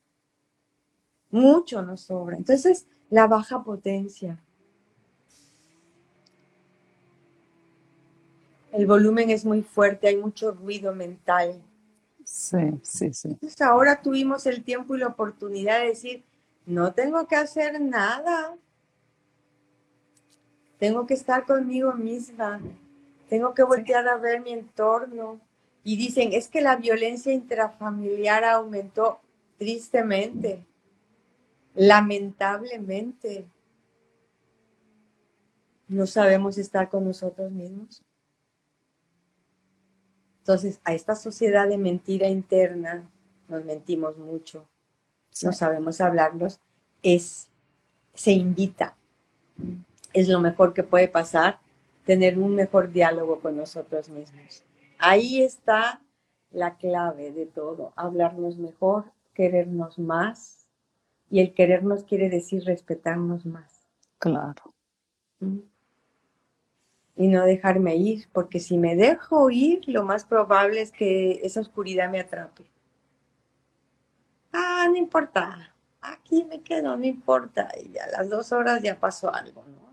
Speaker 2: Mucho nos sobra. Entonces, la baja potencia. El volumen es muy fuerte, hay mucho ruido mental.
Speaker 1: Sí, sí, sí.
Speaker 2: Entonces, ahora tuvimos el tiempo y la oportunidad de decir, no tengo que hacer nada. Tengo que estar conmigo misma. Tengo que voltear a ver mi entorno. Y dicen, es que la violencia intrafamiliar aumentó tristemente, lamentablemente. No sabemos estar con nosotros mismos. Entonces, a esta sociedad de mentira interna, nos mentimos mucho, no sabemos hablarnos, es, se invita. Es lo mejor que puede pasar tener un mejor diálogo con nosotros mismos. Ahí está la clave de todo, hablarnos mejor, querernos más, y el querernos quiere decir respetarnos más.
Speaker 1: Claro.
Speaker 2: ¿Mm? Y no dejarme ir, porque si me dejo ir, lo más probable es que esa oscuridad me atrape. Ah, no importa, aquí me quedo, no importa, y a las dos horas ya pasó algo, ¿no?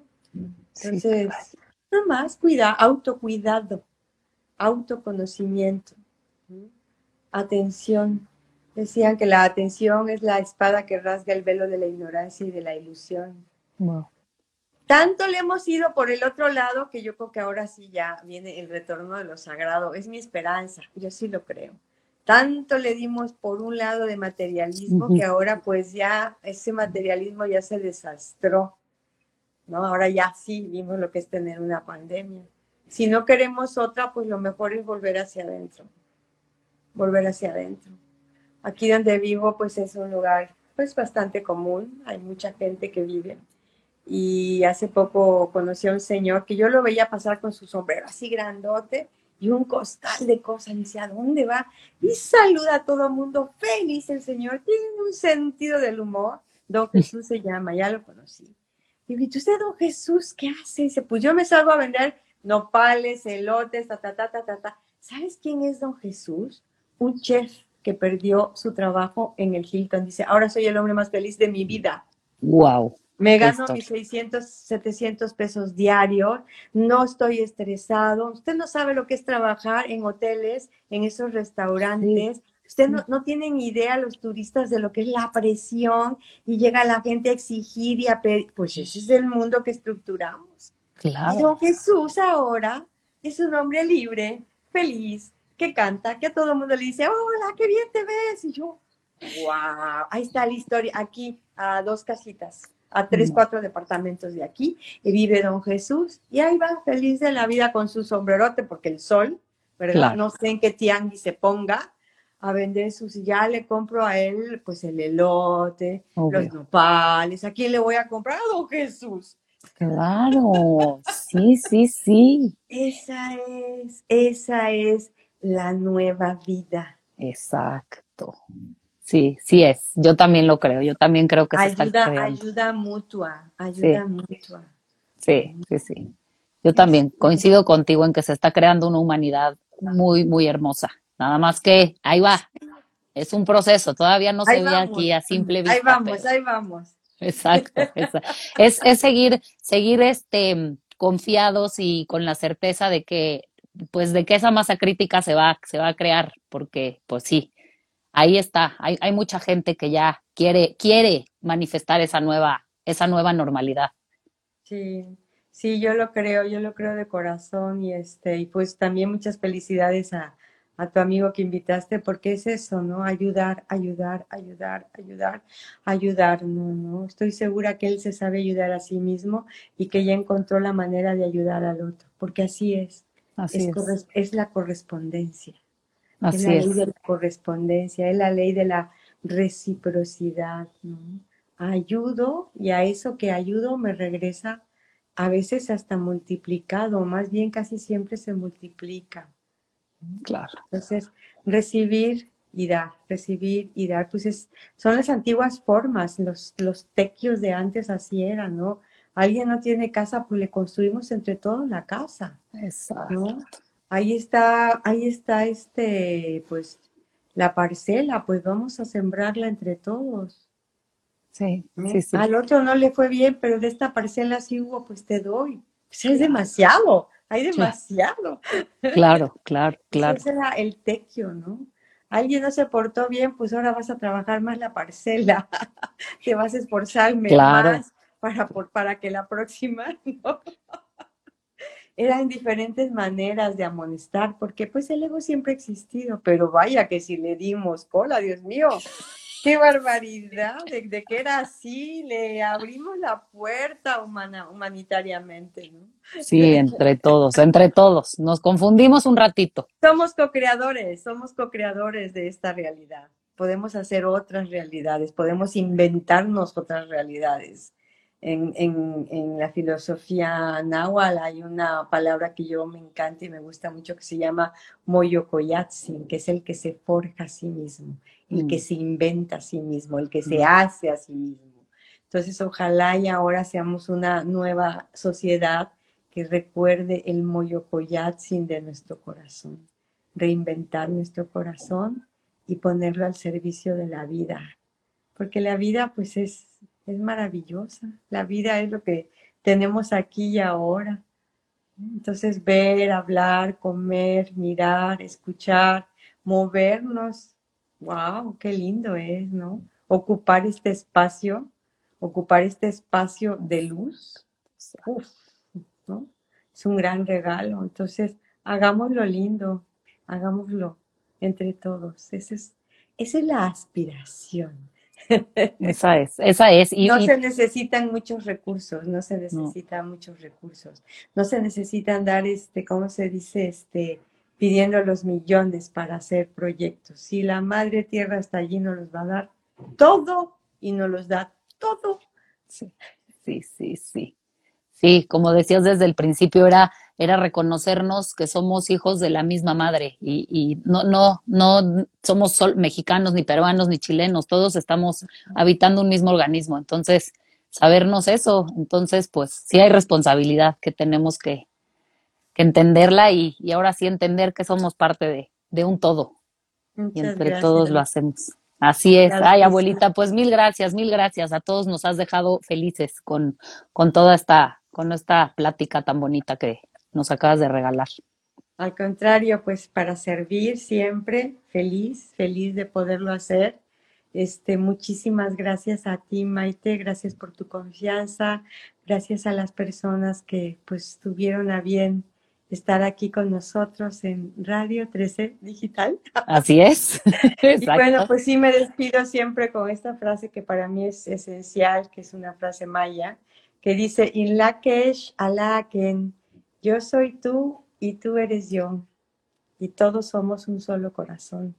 Speaker 2: Entonces, Nada más cuidado, autocuidado, autoconocimiento, atención. Decían que la atención es la espada que rasga el velo de la ignorancia y de la ilusión. Tanto le hemos ido por el otro lado que yo creo que ahora sí ya viene el retorno de lo sagrado. Es mi esperanza, yo sí lo creo. Tanto le dimos por un lado de materialismo que ahora pues ya ese materialismo ya se desastró. ¿No? Ahora ya sí vimos lo que es tener una pandemia. Si no queremos otra, pues lo mejor es volver hacia adentro, volver hacia adentro. Aquí donde vivo, pues es un lugar pues bastante común, hay mucha gente que vive. Y hace poco conocí a un señor que yo lo veía pasar con su sombrero así grandote y un costal de cosas. Y dice, ¿a dónde va? Y saluda a todo mundo. Feliz el señor, tiene un sentido del humor. Don Jesús se llama, ya lo conocí. Y dice, ¿usted, don Jesús, qué hace? Dice, pues yo me salgo a vender nopales, elotes, ta, ta, ta, ta, ta, ta. ¿Sabes quién es don Jesús? Un chef que perdió su trabajo en el Hilton. Dice, ahora soy el hombre más feliz de mi vida.
Speaker 1: Wow.
Speaker 2: Me gano mis 600, 700 pesos diarios, no estoy estresado. Usted no sabe lo que es trabajar en hoteles, en esos restaurantes. Usted no, no tienen idea los turistas de lo que es la presión y llega la gente a exigir y a pedir. Pues ese es el mundo que estructuramos.
Speaker 1: Claro.
Speaker 2: Jesús ahora es un hombre libre, feliz, que canta, que a todo el mundo le dice, hola, qué bien te ves. Y yo, wow, ahí está la historia, aquí a dos casitas, a tres, mm. cuatro departamentos de aquí, y vive don Jesús, y ahí va feliz de la vida con su sombrerote, porque el sol, ¿verdad? No sé en qué tianguis se ponga, a vender sus, ya le compro a él pues el elote, los nopales, ¿a quién le voy a comprar? A don Jesús.
Speaker 1: Claro, sí, sí, sí.
Speaker 2: Esa es, esa es la nueva vida.
Speaker 1: Exacto. Sí, sí es. Yo también lo creo. Yo también creo que
Speaker 2: ayuda, se está creando. Ayuda mutua, ayuda mutua.
Speaker 1: Sí, sí, sí. Yo también coincido contigo en que se está creando una humanidad muy, muy hermosa. Nada más que ahí va. Es un proceso, todavía no se ve aquí a simple vista.
Speaker 2: Ahí vamos, ahí vamos.
Speaker 1: Exacto, Es, es seguir, seguir este confiados y con la certeza de que, pues, de que esa masa crítica se va, se va a crear, porque, pues sí, ahí está. Hay, hay mucha gente que ya quiere, quiere manifestar esa nueva, esa nueva normalidad.
Speaker 2: Sí, sí, yo lo creo, yo lo creo de corazón y este, y pues también muchas felicidades a, a tu amigo que invitaste, porque es eso, ¿no? Ayudar, ayudar, ayudar, ayudar, ayudar, no, no. Estoy segura que él se sabe ayudar a sí mismo y que ya encontró la manera de ayudar al otro, porque así es.
Speaker 1: Así
Speaker 2: es, es. la correspondencia.
Speaker 1: Así
Speaker 2: es la ley de la correspondencia, es la ley de la reciprocidad, ¿no? Ayudo y a eso que ayudo me regresa a veces hasta multiplicado, más bien casi siempre se multiplica.
Speaker 1: Claro.
Speaker 2: Entonces, recibir y dar, recibir y dar, pues es, son las antiguas formas, los, los tequios de antes así eran, ¿no? alguien no tiene casa, pues le construimos entre todos la casa.
Speaker 1: Exacto.
Speaker 2: Ahí está, ahí está este, pues, la parcela, pues vamos a sembrarla entre todos.
Speaker 1: Sí, sí, sí.
Speaker 2: Al otro no le fue bien, pero de esta parcela sí hubo, pues te doy. Pues es demasiado, hay demasiado.
Speaker 1: Claro, claro, claro.
Speaker 2: Ese era el tequio, ¿no? Alguien no se portó bien, pues ahora vas a trabajar más la parcela, te vas a esforzar más para, para que la próxima, ¿no? Eran diferentes maneras de amonestar, porque pues el ego siempre ha existido, pero vaya que si le dimos cola, Dios mío, qué barbaridad, de, que era así, le abrimos la puerta humana, humanitariamente, ¿no?
Speaker 1: Sí, entre todos, entre todos, nos confundimos un ratito.
Speaker 2: Somos co-creadores, somos co-creadores de esta realidad. Podemos hacer otras realidades, podemos inventarnos otras realidades en, la filosofía náhuatl hay una palabra que yo me encanta y me gusta mucho que se llama moyokoyatsin, que es el que se forja a sí mismo, el que mm. se inventa a sí mismo, el que se mm. hace a sí mismo. Entonces, ojalá y ahora seamos una nueva sociedad que recuerde el moyokoyatsin de nuestro corazón, reinventar nuestro corazón y ponerlo al servicio de la vida, porque la vida pues es es maravillosa. La vida es lo que tenemos aquí y ahora. Entonces, ver, hablar, comer, mirar, escuchar, movernos. ¡Wow! ¡Qué lindo es, ¿no? Ocupar este espacio, ocupar este espacio de luz. ¿no? Es un gran regalo. Entonces, hagámoslo lindo, hagámoslo entre todos. Esa es, esa es la aspiración
Speaker 1: esa es, esa es.
Speaker 2: Y, no se necesitan muchos recursos, no se necesitan muchos recursos. No se necesitan dar, este, ¿cómo se dice? Este, pidiendo los millones para hacer proyectos. Si la madre tierra está allí, nos los va a dar todo y nos los da todo.
Speaker 1: Sí, sí, sí, sí. Sí, como decías desde el principio, era era reconocernos que somos hijos de la misma madre y, no, no, no somos mexicanos, ni peruanos, ni chilenos, todos estamos habitando un mismo organismo. Entonces, sabernos eso, entonces, pues sí hay responsabilidad que tenemos que, entenderla y, ahora sí entender que somos parte de, un todo. y entre todos lo hacemos. Así es. Ay, abuelita, pues mil gracias, mil gracias. A todos nos has dejado felices con, con toda esta, con esta plática tan bonita que, nos acabas de regalar.
Speaker 2: Al contrario, pues para servir siempre, feliz, feliz de poderlo hacer. Este, muchísimas gracias a ti, Maite, gracias por tu confianza, gracias a las personas que pues tuvieron a bien estar aquí con nosotros en Radio 13 Digital.
Speaker 1: Así es.
Speaker 2: y bueno, pues sí me despido siempre con esta frase que para mí es esencial, que es una frase maya, que dice, In lakesh alaken yo soy tú y tú eres yo. Y todos somos un solo corazón.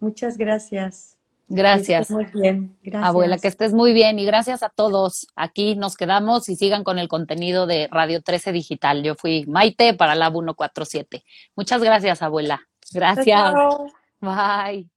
Speaker 2: Muchas gracias.
Speaker 1: Gracias.
Speaker 2: Muy bien. Gracias.
Speaker 1: Abuela, que estés muy bien y gracias a todos. Aquí nos quedamos y sigan con el contenido de Radio 13 Digital. Yo fui Maite para la 147. Muchas gracias, abuela. Gracias. Bye.